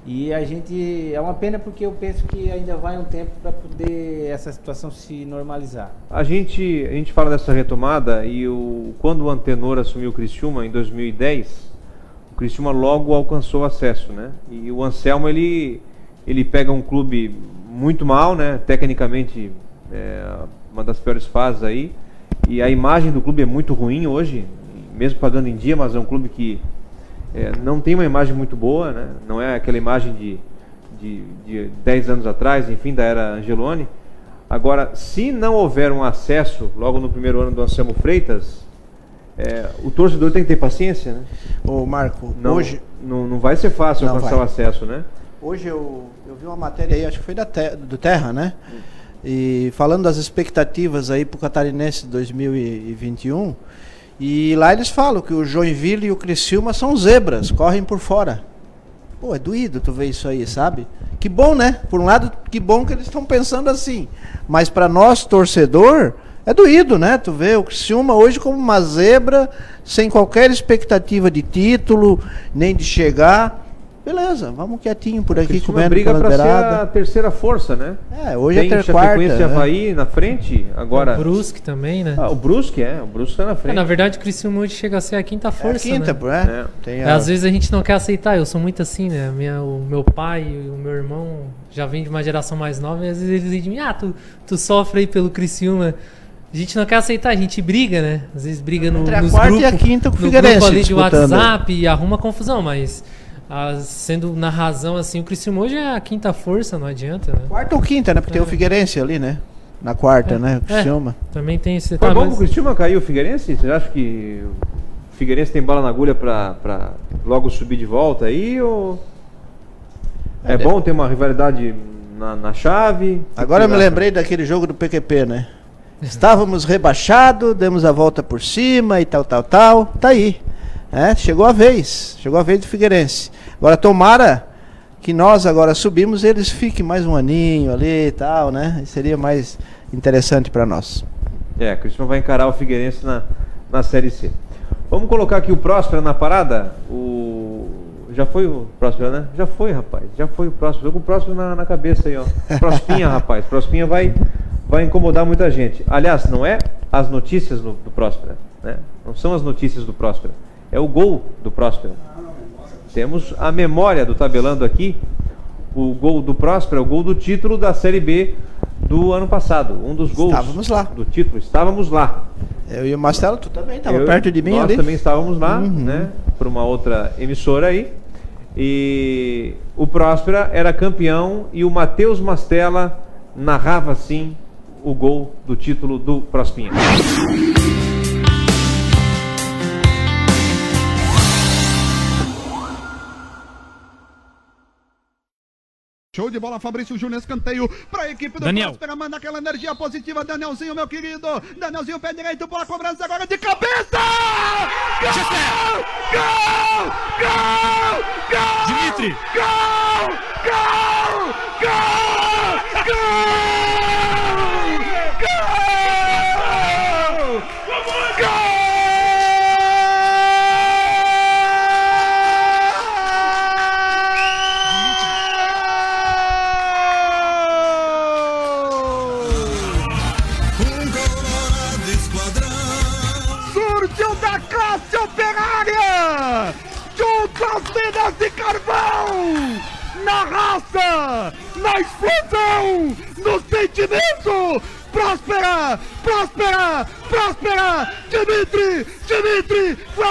E a gente é uma pena porque eu penso que ainda vai um tempo para poder essa situação se normalizar. A gente, a gente fala dessa retomada e o, quando o Antenor assumiu o Criciúma em 2010, o Criciúma logo alcançou acesso, né? E o Anselmo ele, ele pega um clube muito mal, né? Tecnicamente é, uma das piores fases aí. E a imagem do clube é muito ruim hoje, mesmo pagando em dia, mas é um clube que é, não tem uma imagem muito boa, né? Não é aquela imagem de, de, de 10 anos atrás, enfim, da era Angeloni. Agora, se não houver um acesso logo no primeiro ano do Anselmo Freitas, é, o torcedor tem que ter paciência, né? Ô, Marco, Não, hoje, não, não vai ser fácil Não alcançar vai. o acesso, né? hoje eu, eu vi uma matéria aí, acho que foi da Te- do Terra, né? E falando das expectativas aí pro Catarinense 2021, E lá eles falam que o Joinville e o Criciúma são zebras, correm por fora. Pô, é doído tu ver isso aí, sabe? Que bom, né? Por um lado, que bom que eles estão pensando assim. Mas para nós, torcedor, é doído, né? Tu vê o Criciúma hoje como uma zebra, sem qualquer expectativa de título, nem de chegar. Beleza, vamos quietinho por aqui Criciúma comendo briga para ser a terceira força, né? É, hoje Tem é ter quarta. e né? Havaí na frente, agora... O Brusque também, né? Ah, o Brusque, é, o Brusque tá na É, frente. na verdade, o Criciúma hoje chega a ser a quinta É a força, quinta, né? é. É. Tem É, a- às vezes a gente não quer aceitar, eu sou muito assim, né? Minha, o meu pai e o meu irmão já vêm de uma geração mais nova e às vezes eles dizem, ah, tu, tu sofre aí pelo Criciúma. A gente não quer aceitar, a gente briga, né? Às vezes briga no, Entre a nos quarta grupos, e a quinta com o no Figueirense grupo ali de disputando. WhatsApp e arruma confusão, mas ah, sendo na razão assim, o Criciúma hoje é a quinta força, não adianta, né? Quarta ou quinta, né? Porque tem o Figueirense ali, né? Na quarta, É, né? O é. Criciúma. Também tem esse... Foi tá, bom mas- pro Criciúma cair o Figueirense? Você acha que o Figueirense tem bala na agulha pra, pra logo subir de volta aí? Ou é, É, bom ter uma rivalidade na, na chave? Agora eu me lembrei daquele jogo do PQP, né? Estávamos rebaixados, demos a volta por cima e tal, tal, tal. Tá aí. É, chegou a vez. Chegou a vez do Figueirense. Agora tomara que nós agora subimos e eles fiquem mais um aninho ali e tal, né? Seria mais interessante para nós. É, o Criciúma vai encarar o Figueirense na, na Série C. Vamos colocar aqui o Próspera na parada? O... Já foi o Próspera, né? Já foi, rapaz. Já foi o Próspera. Com o Próspera na, na cabeça aí, ó. Prospinha, rapaz. Prospinha vai, vai incomodar muita gente. Aliás, não é as notícias do, do Próspera, né? Não são as notícias do Próspera. É o gol do Próspera. Temos a memória do tabelando aqui. O gol do Próspera, o gol do título da Série B do ano passado. Um dos gols Estávamos lá. do título. Estávamos lá. Eu e o Marcelo, tu também estava perto de mim nós ali. também estávamos lá, Uhum. né? Por uma outra emissora aí. E o Próspera era campeão e o Matheus Mastella narrava assim o gol do título do Prospinha. Show de bola, Fabrício Júnior, escanteio para a equipe do Daniel. Próspera, manda aquela energia positiva, Danielzinho, meu querido, Danielzinho, pé direito, bola cobrança agora de cabeça! Gol! Gol! Gol! Gol! Dimitri. Gol! Gol! Gol! Gol! De carvão! Na raça! Na explosão! No sentimento! Próspera! Próspera! Próspera! Dimitri! Dimitri! Foi!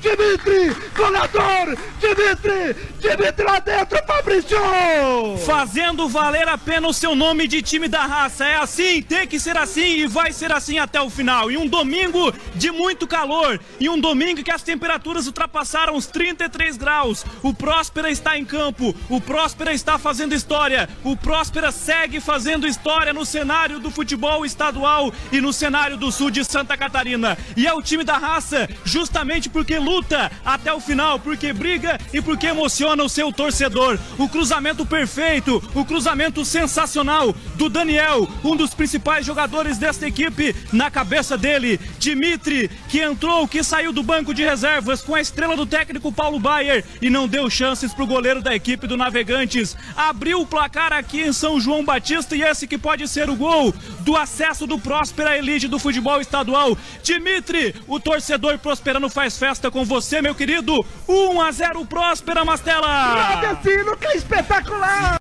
Dimitri! Goleador! Dimitri! Dimitri lá dentro, Fabrício! Fazendo valer a pena o seu nome de time da raça. É assim, tem que ser assim e vai ser assim até o final. E um domingo de muito calor. E um domingo que as temperaturas ultrapassaram os 33 graus. O Próspera está em campo. O Próspera está fazendo história. O Próspera segue fazendo história no cenário do futebol estadual e no cenário do sul de Santa Catarina. E é o time da raça, justamente porque luta até o final, porque briga e porque emociona o seu torcedor. O cruzamento perfeito, o cruzamento sensacional do Daniel, um dos principais jogadores desta equipe, na cabeça dele, Dimitri, que entrou, que saiu do banco de reservas com a estrela do técnico Paulo Baier e não deu chances pro goleiro da equipe do Navegantes. Abriu o placar aqui em São João Batista e esse que pode ser o gol do acesso do Próspera Elite do futebol estadual. Dimitri, o torcedor prosperano faz festa com você, meu querido. 1 a 0 Próspera Mastela. Agradecido, que espetacular!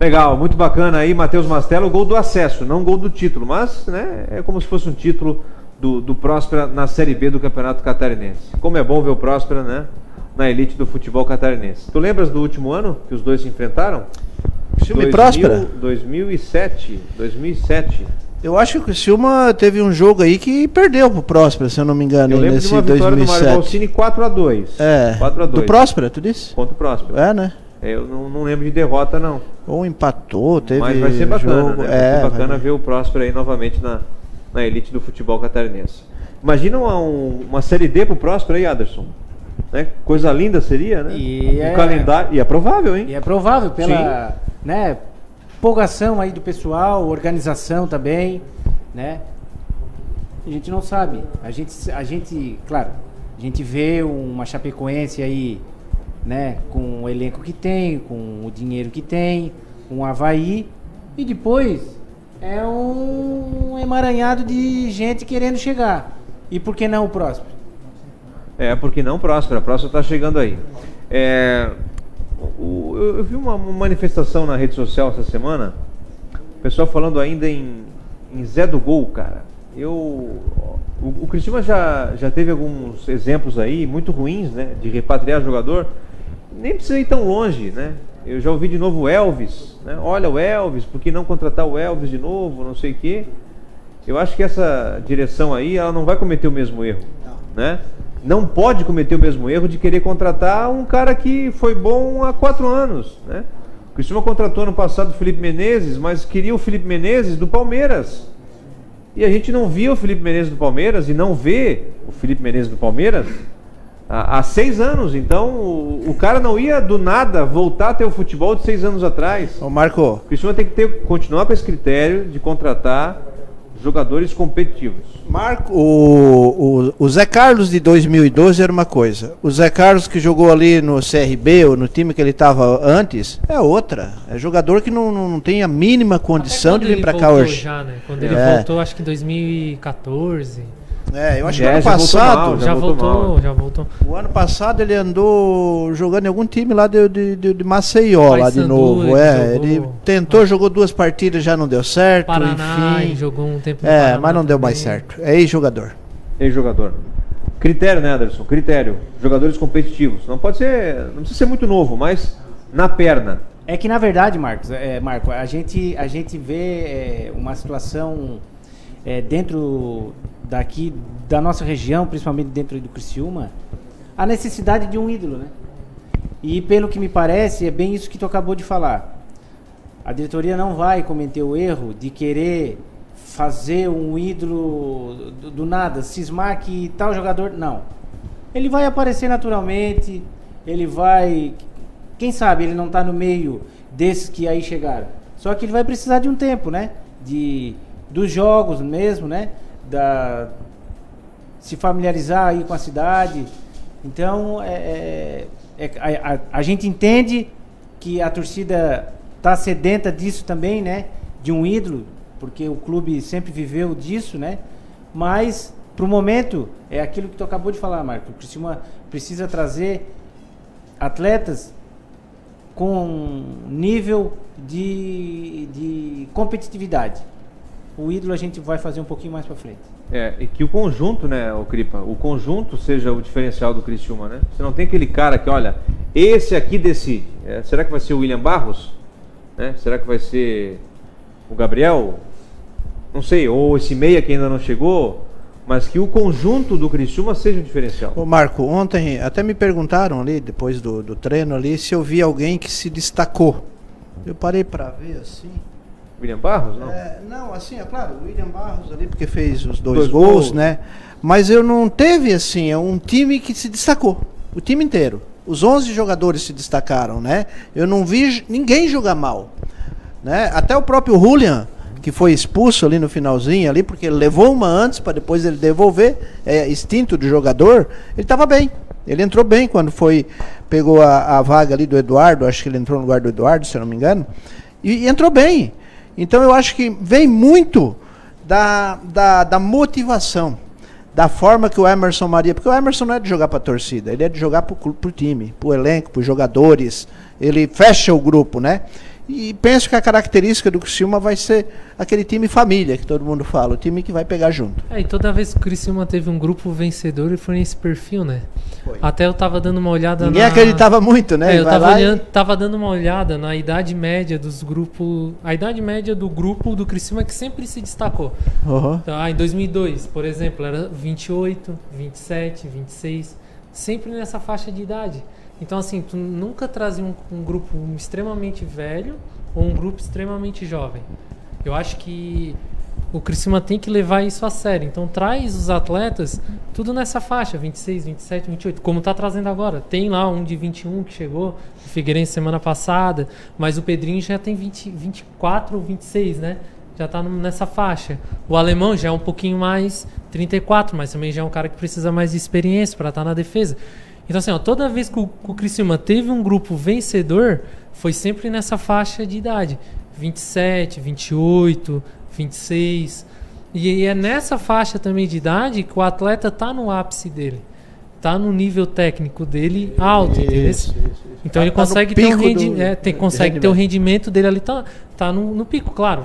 Legal, muito bacana aí, Matheus Mastella, o gol do acesso, não o gol do título, mas né, é como se fosse um título do, do Próspera na Série B do Campeonato Catarinense. Como é bom ver o Próspera, né? Na elite do futebol catarinense. Tu lembras do último ano que os dois se enfrentaram? Criciúma e 2000, Próspera? 2007. 2007. Eu acho que o Criciúma teve um jogo aí que perdeu pro Próspera, se eu não me engano, Eu lembro nesse de uma vitória do Mário 2007. Balsini 4x2. É. 4x2. Do Próspera, tu disse? Contra o Próspera. É, né? Eu não, não lembro de derrota, não. Ou empatou, teve Mas vai ser bacana, jogo. né? Vai É, ser bacana vai- ver o Próspero aí novamente na, na elite do futebol catarinense. Imagina uma, um- uma Série D pro Próspero aí, Aderson. Né? Coisa linda seria, né? E um é- calendário. E é provável, hein? E é provável pela, né, empolgação aí do pessoal, organização também, né? A gente não sabe. A gente, a gente, claro, a gente vê uma Chapecoense aí, né, com o elenco que tem, com o dinheiro que tem, com o Havaí, e depois é um emaranhado de gente querendo chegar. E por que não o próximo? É, porque não Próspera. A Próspera está chegando aí. É, o- eu, eu vi uma, uma manifestação na rede social essa semana. O pessoal falando ainda em, em Zé do Gol, cara. Eu, o, o Cristiano já, já teve alguns exemplos aí muito ruins, né? De repatriar jogador. Nem precisa ir tão longe, né? Eu já ouvi de novo o Elvis, né? Olha o Elvis, por que não contratar o Elvis de novo? Não sei o quê. Eu acho que essa direção aí, ela não vai cometer o mesmo erro, né? Não pode cometer o mesmo erro de querer contratar um cara que foi bom há quatro anos, né? O Cristiano contratou ano passado o Felipe Menezes, mas queria o Felipe Menezes do Palmeiras. E a gente não via o Felipe Menezes do Palmeiras e não vê o Felipe Menezes do Palmeiras há, há seis anos. Então o, o cara não ia do nada voltar a ter o futebol de seis anos atrás. Ô Marco, O Cristiano tem que ter, continuar com esse critério de contratar jogadores competitivos. Marco, o, o, o Zé Carlos de 2012 era uma coisa. O Zé Carlos que jogou ali no CRB ou no time que ele estava antes é outra. É jogador que não, não, não tem a mínima condição de vir ele para cá voltou hoje. Já, né? Quando ele É. voltou, acho que em 2014. É, eu acho que É, ano já voltou passado. mal, Já, já voltou voltou, mal. já voltou. O ano passado ele andou jogando em algum time lá de, de, de, de Maceió, lá de Paysandu, novo. ele É, jogou. ele tentou, jogou duas partidas, já não deu certo. Paraná, enfim. jogou um tempo É, Paraná mas não deu também. mais certo. É ex-jogador. Ex-jogador. Critério, né, Anderson? Critério. Jogadores competitivos. Não pode ser. Não precisa ser muito novo, mas na perna. É que na verdade, Marcos, é, Marco, a gente, a gente vê é, uma situação é, dentro daqui da nossa região, principalmente dentro do Criciúma, a necessidade de um ídolo, né? E pelo que me parece, é bem isso que tu acabou de falar. A diretoria não vai cometer o erro de querer fazer um ídolo do, do nada, cismar que tal jogador. Não. Ele vai aparecer naturalmente, ele vai. Quem sabe ele não está no meio desses que aí chegaram. Só que ele vai precisar de um tempo, né? De, dos jogos mesmo, né? Da, se familiarizar aí com a cidade. Então, é, é- é- a, a- a gente entende que a torcida está sedenta disso também, né? De um ídolo, porque o clube sempre viveu disso, né? Mas, para o momento, é aquilo que tu acabou de falar, Marco. O Criciúma precisa trazer atletas com nível de, de competitividade. O ídolo a gente vai fazer um pouquinho mais para frente. É, e que o conjunto, né, o Cripa, o conjunto seja o diferencial do Criciúma, né? Você não tem aquele cara que, olha, esse aqui decide. É, será que vai ser o William Barros? Né? Será que vai ser o Gabriel? Não sei, ou esse meia que ainda não chegou, mas que o conjunto do Criciúma seja o diferencial. Ô Marco, ontem até me perguntaram ali, depois do, do treino ali, se eu vi alguém que se destacou. Eu parei para ver assim. William Barros, não? É, não, assim, é claro, o William Barros ali, porque fez os dois, Dois gols, gols. né? Mas eu não teve, assim, é um time que se destacou. O time inteiro. Os 11 jogadores se destacaram, né? Eu não vi ninguém jogar mal. Né? Até o próprio Julian, que foi expulso ali no finalzinho, ali, porque ele levou uma antes para depois ele devolver, é instinto do jogador, ele estava bem. Ele entrou bem quando foi, pegou a, a vaga ali do Eduardo, acho que ele entrou no lugar do Eduardo, se eu não me engano, e, e entrou bem. Então eu acho que vem muito da, da, da motivação, da forma que o Emerson Maria, porque o Emerson não é de jogar para a torcida, ele é de jogar para o time, para o elenco, para os jogadores, ele fecha o grupo, né? E penso que a característica do Criciúma vai ser aquele time família que todo mundo fala, o time que vai pegar junto. É, e toda vez que o Criciúma teve um grupo vencedor, ele foi nesse perfil, né? Até eu tava dando uma olhada Ninguém na... acreditava muito, né? É, eu tava, lá e- olhando, tava dando uma olhada na idade média dos grupos. A idade média do grupo do Criciúma que sempre se destacou. Uhum. Então, ah, em 2002, por exemplo, era 28, 27, 26. Sempre nessa faixa de idade. Então, assim, tu nunca trazia um, um grupo extremamente velho ou um grupo extremamente jovem. Eu acho que o Criciúma tem que levar isso a sério. Então traz os atletas tudo nessa faixa, 26, 27, 28, como tá trazendo agora. Tem lá um de 21 que chegou, o Figueirense semana passada, mas o Pedrinho já tem 20, 24 ou 26, né? Já tá no- nessa faixa. O alemão já é um pouquinho mais 34, mas também já é um cara que precisa mais de experiência para estar na defesa. Então assim, ó, toda vez que o, que o Criciúma teve um grupo vencedor, foi sempre nessa faixa de idade. 27, 28, 26. E é nessa faixa também de idade que o atleta tá no ápice dele. Tá no nível técnico dele alto, entendeu? Então Tá- ele tá consegue ter um rendi do- é, tem, consegue ter o rendimento. rendimento dele ali tá, tá no, no pico, claro.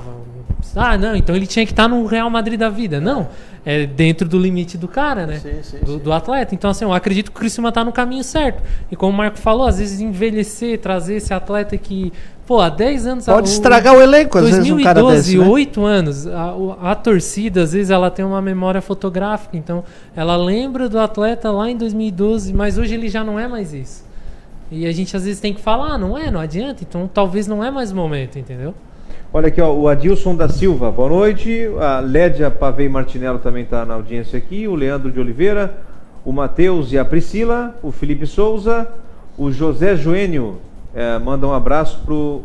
Ah, não, então ele tinha que estar no Real Madrid da vida. Não, é dentro do limite do cara, né? do, do atleta. Então, assim, eu acredito que o Criciúma tá no caminho certo. E como o Marco falou, às vezes envelhecer, trazer esse atleta que, pô, há 10 anos... Pode a- estragar o elenco, às vezes, um cara 2012, desse, né? 8 anos, a, a torcida, às vezes, ela tem uma memória fotográfica. Então, ela lembra do atleta lá em 2012, mas hoje ele já não é mais isso. E a gente, às vezes, tem que falar, ah, não é, não adianta. Então, talvez não é mais o momento, entendeu? Olha aqui, ó, o Adilson da Silva, boa noite. A Lédia Pavei Martinello também está na audiência aqui. O Leandro de Oliveira, o Matheus e a Priscila, o Felipe Souza, o José Joênio, eh, manda um abraço pro,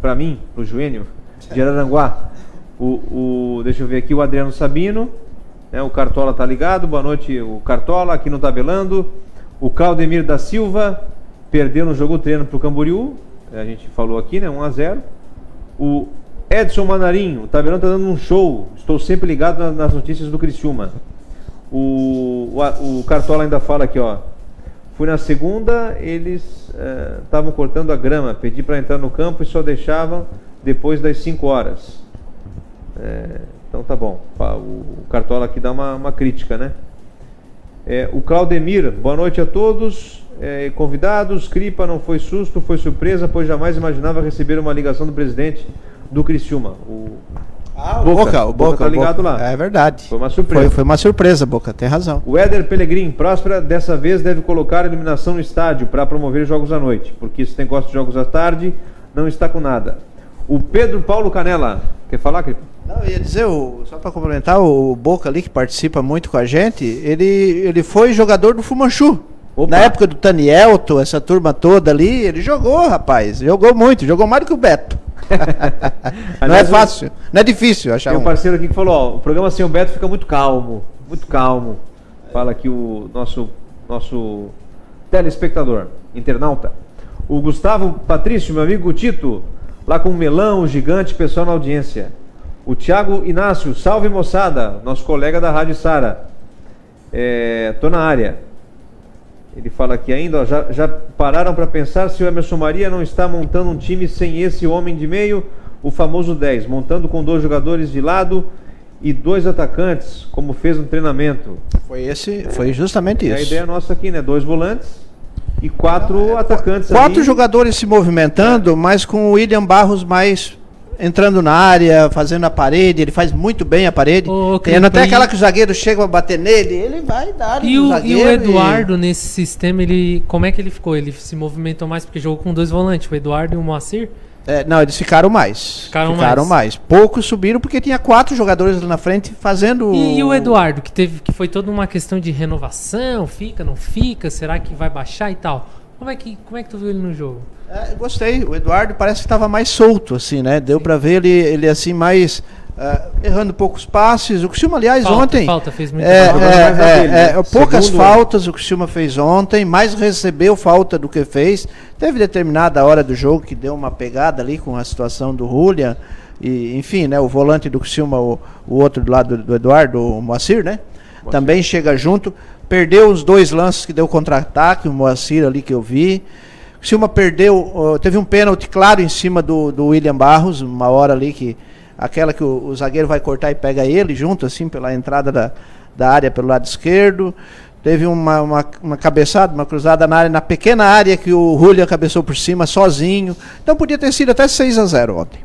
pra mim, pro Joênio, de Araranguá. O, o, deixa eu ver aqui, o Adriano Sabino, né, o Cartola tá ligado, boa noite, o Cartola, aqui no Tabelando. O Claudemir da Silva, perdeu no jogo treino pro Camboriú, eh, a gente falou aqui, né, 1 a 0 o Edson Manarinho, o Tabelão tá dando um show. Estou sempre ligado na- nas notícias do Criciúma. O, o, o Cartola ainda fala aqui, ó. Fui na segunda, eles estavam cortando a grama. Pedi para entrar no campo e só deixavam depois das 5 horas. É, então tá bom. O Cartola aqui dá uma, uma crítica, né? É, o Claudemir, boa noite a todos. É, convidados, Cripa não foi susto, foi surpresa, pois jamais imaginava receber uma ligação do presidente do Criciúma. O Ah, o Boca, o Boca, tá ligado Boca. lá. É verdade. Foi uma surpresa. Foi, foi uma surpresa, Boca, tem razão. O Éder Pelegrin, Próspera, dessa vez deve colocar a eliminação no estádio para promover jogos à noite, porque se tem gosto de jogos à tarde, não está com nada. O Pedro Paulo Canela, quer falar, Cripa? Não, eu ia dizer, o- só para complementar, o Boca ali, que participa muito com a gente, ele, ele foi jogador do Fumanchu. Na época do Tanielto, essa turma toda ali, ele jogou, rapaz. Jogou muito, jogou mais do que o Beto. não é Aliás, fácil, não é difícil achar Tem um um. parceiro aqui que falou, ó, o programa sem o Beto fica muito calmo, muito calmo. Fala aqui o nosso, nosso telespectador, internauta. O Gustavo Patrício, meu amigo Tito, lá com o Melão, o gigante, pessoal na audiência. O Thiago Inácio, salve moçada, nosso colega da Rádio Sara. É, tô na área. Ele fala aqui ainda, ó, já, já pararam para pensar se o Emerson Maria não está montando um time sem esse homem de meio, o famoso 10, montando com dois jogadores de lado e dois atacantes, como fez no treinamento. Foi esse, foi justamente É a isso. ideia nossa aqui, né? Dois volantes e quatro atacantes. Quatro ali. jogadores se movimentando, mas com o William Barros mais entrando na área, fazendo a parede, ele faz muito bem a parede. Cripa, até e- aquela que o zagueiro chega a bater nele, ele vai dar E o, e o Eduardo, nesse sistema, ele como é que ele ficou? Ele se movimentou mais porque jogou com dois volantes, o Eduardo e o Moacir? É, não, eles ficaram mais. Ficaram mais. mais. Poucos subiram porque tinha quatro jogadores lá na frente fazendo. E, e o Eduardo, que teve que foi toda uma questão de renovação, fica, não fica, será que vai baixar e tal. Como é que, como é que tu viu ele no jogo? É, eu gostei. O Eduardo parece que estava mais solto, assim, né? Deu pra ver ele, ele assim, mais. ah, errando poucos passes. O Criciúma, aliás, Falta, ontem. falta, fez muita é, é, é, dele, é, né? poucas Segundo- faltas o Criciúma fez ontem, mais recebeu falta do que fez. Teve determinada hora do jogo que deu uma pegada ali com a situação do Julian. E, enfim, né? O volante do Criciúma, o, o outro do lado do, do Eduardo, o Moacir, né? Também chega junto. Perdeu os dois lances que deu contra-ataque, o Moacir ali que eu vi. O Criciúma perdeu, teve um pênalti claro em cima do, do William Barros, uma hora ali que aquela que o, o zagueiro vai cortar e pega ele junto, assim, pela entrada da, da área pelo lado esquerdo. Teve uma, uma, uma cabeçada, uma cruzada na área, na pequena área que o Julian cabeçou por cima sozinho. Então podia ter sido até 6 a 0 ontem.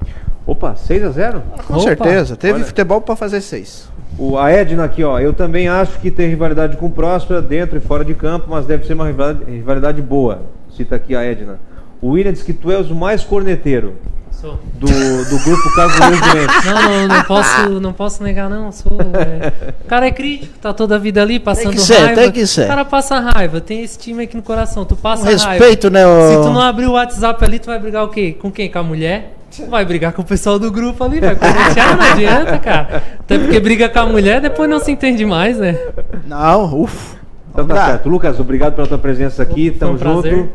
Opa, 6 a 0 Com certeza. Teve futebol para fazer 6. O, a Edna aqui, ó. Eu também acho que tem rivalidade com o Próspera, dentro e fora de campo, mas deve ser uma rivalidade, rivalidade boa. cita aqui a Edna. O William diz que tu és o mais corneteiro Sou. do, do grupo Cavaleiros Doentes. Não, não, não posso, não posso negar, não. Sou, é. O cara é crítico, tá toda a vida ali passando que ser, raiva. tem que ser. O cara passa raiva, tem esse time aqui no coração. Tu passa Um raiva. respeito, né, o- Se tu não abrir o WhatsApp ali, tu vai brigar o quê? Com quem? Com a mulher? Vai brigar com o pessoal do grupo ali, vai cornetear, não adianta, cara. Até porque briga com a mulher, depois não se entende mais, né? Não, ufa. Então tá certo. Lucas, obrigado pela tua presença aqui. Foi um Tamo junto. prazer.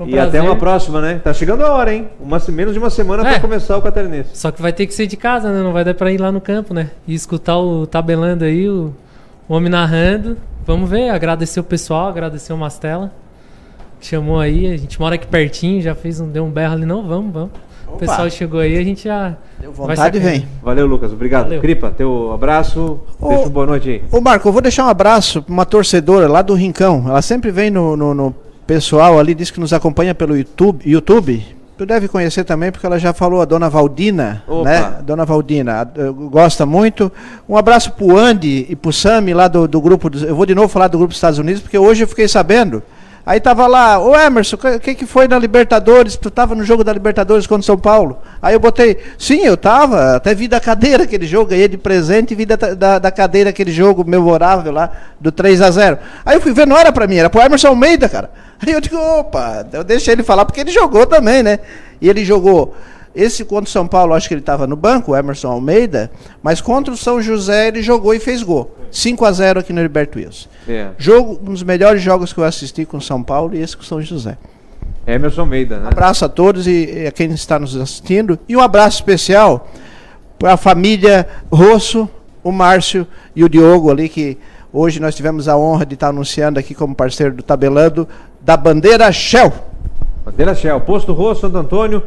Um e até uma próxima, né? Tá chegando a hora, hein? Uma, menos de uma semana É. pra começar o Catarinense. Só que vai ter que ser de casa, né? Não vai dar pra ir lá no campo, né? E escutar o tabelando aí, o, o homem narrando. Vamos ver, agradecer o pessoal, agradecer o Mastela. que Chamou aí, a gente mora aqui pertinho, já fez um, deu um berro ali, não, vamos, vamos. O Opa. pessoal chegou aí, a gente já. Deu vontade, vem. Valeu, Lucas. Obrigado. Valeu. Cripa, teu abraço. Ô- Deixa uma boa noite aí. Ô Marco, eu vou deixar um abraço pra uma torcedora lá do Rincão. Ela sempre vem no, no- no pessoal ali, diz que nos acompanha pelo YouTube. YouTube. Tu deve conhecer também, porque ela já falou, a dona Valdina, Opa. né? Dona Valdina, a- gosta muito. Um abraço pro Andy e pro Sami lá do, do grupo. dos- eu vou de novo falar do grupo dos Estados Unidos, porque hoje eu fiquei sabendo. Aí tava lá, ô Emerson, o que, que foi na Libertadores? Tu tava no jogo da Libertadores contra o São Paulo? Aí eu botei, sim, eu tava, até vi da cadeira aquele jogo, ganhei de presente e vi da, da, da cadeira aquele jogo memorável lá, do 3 a 0 Aí eu fui ver, não era pra mim, era pro Emerson Almeida, cara. Aí eu digo, opa, eu deixei ele falar porque ele jogou também, né? E ele jogou. Esse contra o São Paulo, acho que ele estava no banco, o Emerson Almeida, mas contra o São José ele jogou e fez gol. 5 a 0 aqui no Liberto Wilson. É. Jogo, um dos melhores jogos que eu assisti com o São Paulo e esse com o São José. Emerson Almeida, né? Abraço a todos e, e a quem está nos assistindo. E um abraço especial para a família Rosso, o Márcio e o Diogo ali, que hoje nós tivemos a honra de estar anunciando aqui como parceiro do Tabelando da bandeira Shell. Bandeira Shell, Posto Rosso, Santo Antônio,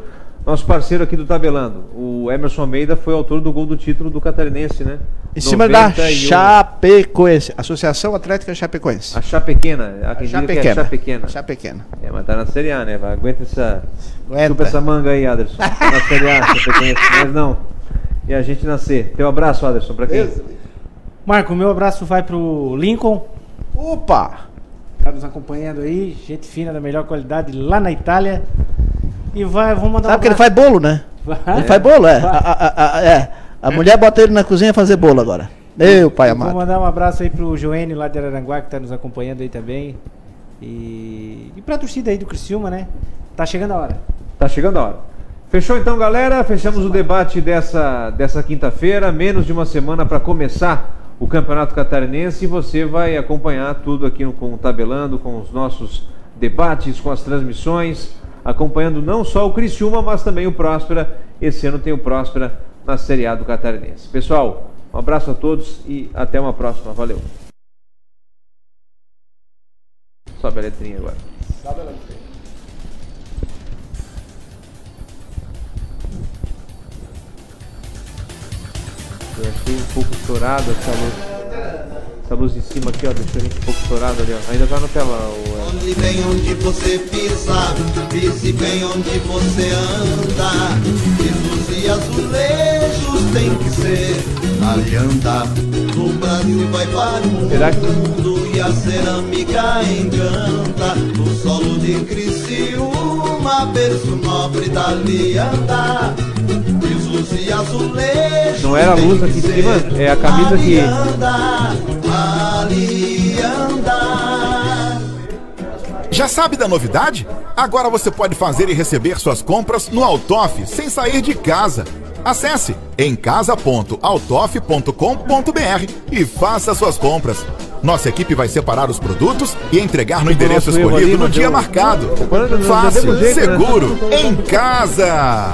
nosso parceiro aqui do Tabelando. O Emerson Almeida foi autor do gol do título do Catarinense, né? Em cima da 91. Chapecoense, Associação Atlética Chapecoense. A Chá Pequena. Há quem Chá diga que é a Pequena. Chá Pequena. Chá Pequena. É, mas tá na Série A, né? Vai, aguenta essa. Aguenta. Chupa essa manga aí, Aderson. Tá na Série A, Chapecoense. Mas não. E a gente nascer. Teu abraço, Aderson, pra quem? Marco, meu abraço vai pro Lincoln. Opa! Tá nos acompanhando aí, gente fina da melhor qualidade lá na Itália. E vai, vamos mandar Sabe que ele faz bolo, né? Vai. Ele faz bolo, é. A, a- a- é. a mulher bota ele na cozinha fazer bolo agora. Meu pai Vou amado. mandar um abraço aí pro Joênio lá de Araranguá que tá nos acompanhando aí também. E, e pra torcida aí do Criciúma, né? Tá chegando a hora. Tá chegando a hora. Fechou então, galera? Fechamos o debate dessa, dessa quinta-feira. Menos de uma semana para começar o Campeonato Catarinense e você vai acompanhar tudo aqui no, com o Tabelando, com os nossos debates, com as transmissões, acompanhando não só o Criciúma, mas também o Próspera. Esse ano tem o Próspera na Série A do Catarinense. Pessoal, um abraço a todos e até uma próxima. Valeu. Sobe a letrinha agora. Eu achei um pouco estourado essa luz. Essa luz de cima aqui, ó, deixou a gente um pouco estourado ali, ó. Ainda tá na tela, o Onde bem onde você pisa, pise bem onde você anda. Pisos e azulejos tem que ser alianda. O Brasil vai para o Será que- mundo e a cerâmica encanta. No solo de Criciúma, berço nobre da lianda. Não era a luz aqui em cima? É a camisa que-. Já sabe da novidade? Agora você pode fazer e receber suas compras no Altoff sem sair de casa. Acesse emcasa.altoff.com.br e faça suas compras. Nossa equipe vai separar os produtos e entregar no endereço escolhido no dia marcado. Fácil, né? seguro, em casa.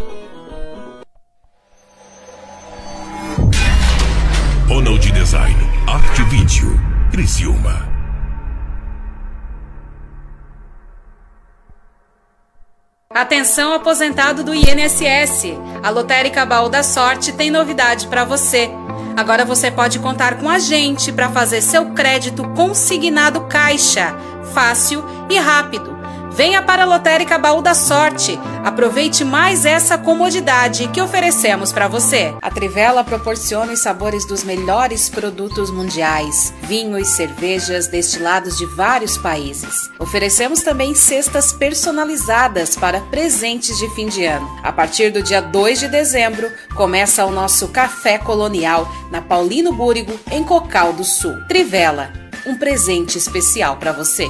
Design, Arte Vídeo, Criciúma. Atenção aposentado do INSS. A Lotérica Baú da Sorte tem novidade para você. Agora você pode contar com a gente para fazer seu crédito consignado caixa, fácil e rápido. Venha para a Lotérica Baú da Sorte. Aproveite mais essa comodidade que oferecemos para você. A Trivela proporciona os sabores dos melhores produtos mundiais, vinhos, cervejas, destilados de vários países. Oferecemos também cestas personalizadas para presentes de fim de ano. A partir do dia 2 de dezembro, começa o nosso Café Colonial na Paulino Búrigo, em Cocal do Sul. Trivela, um presente especial para você.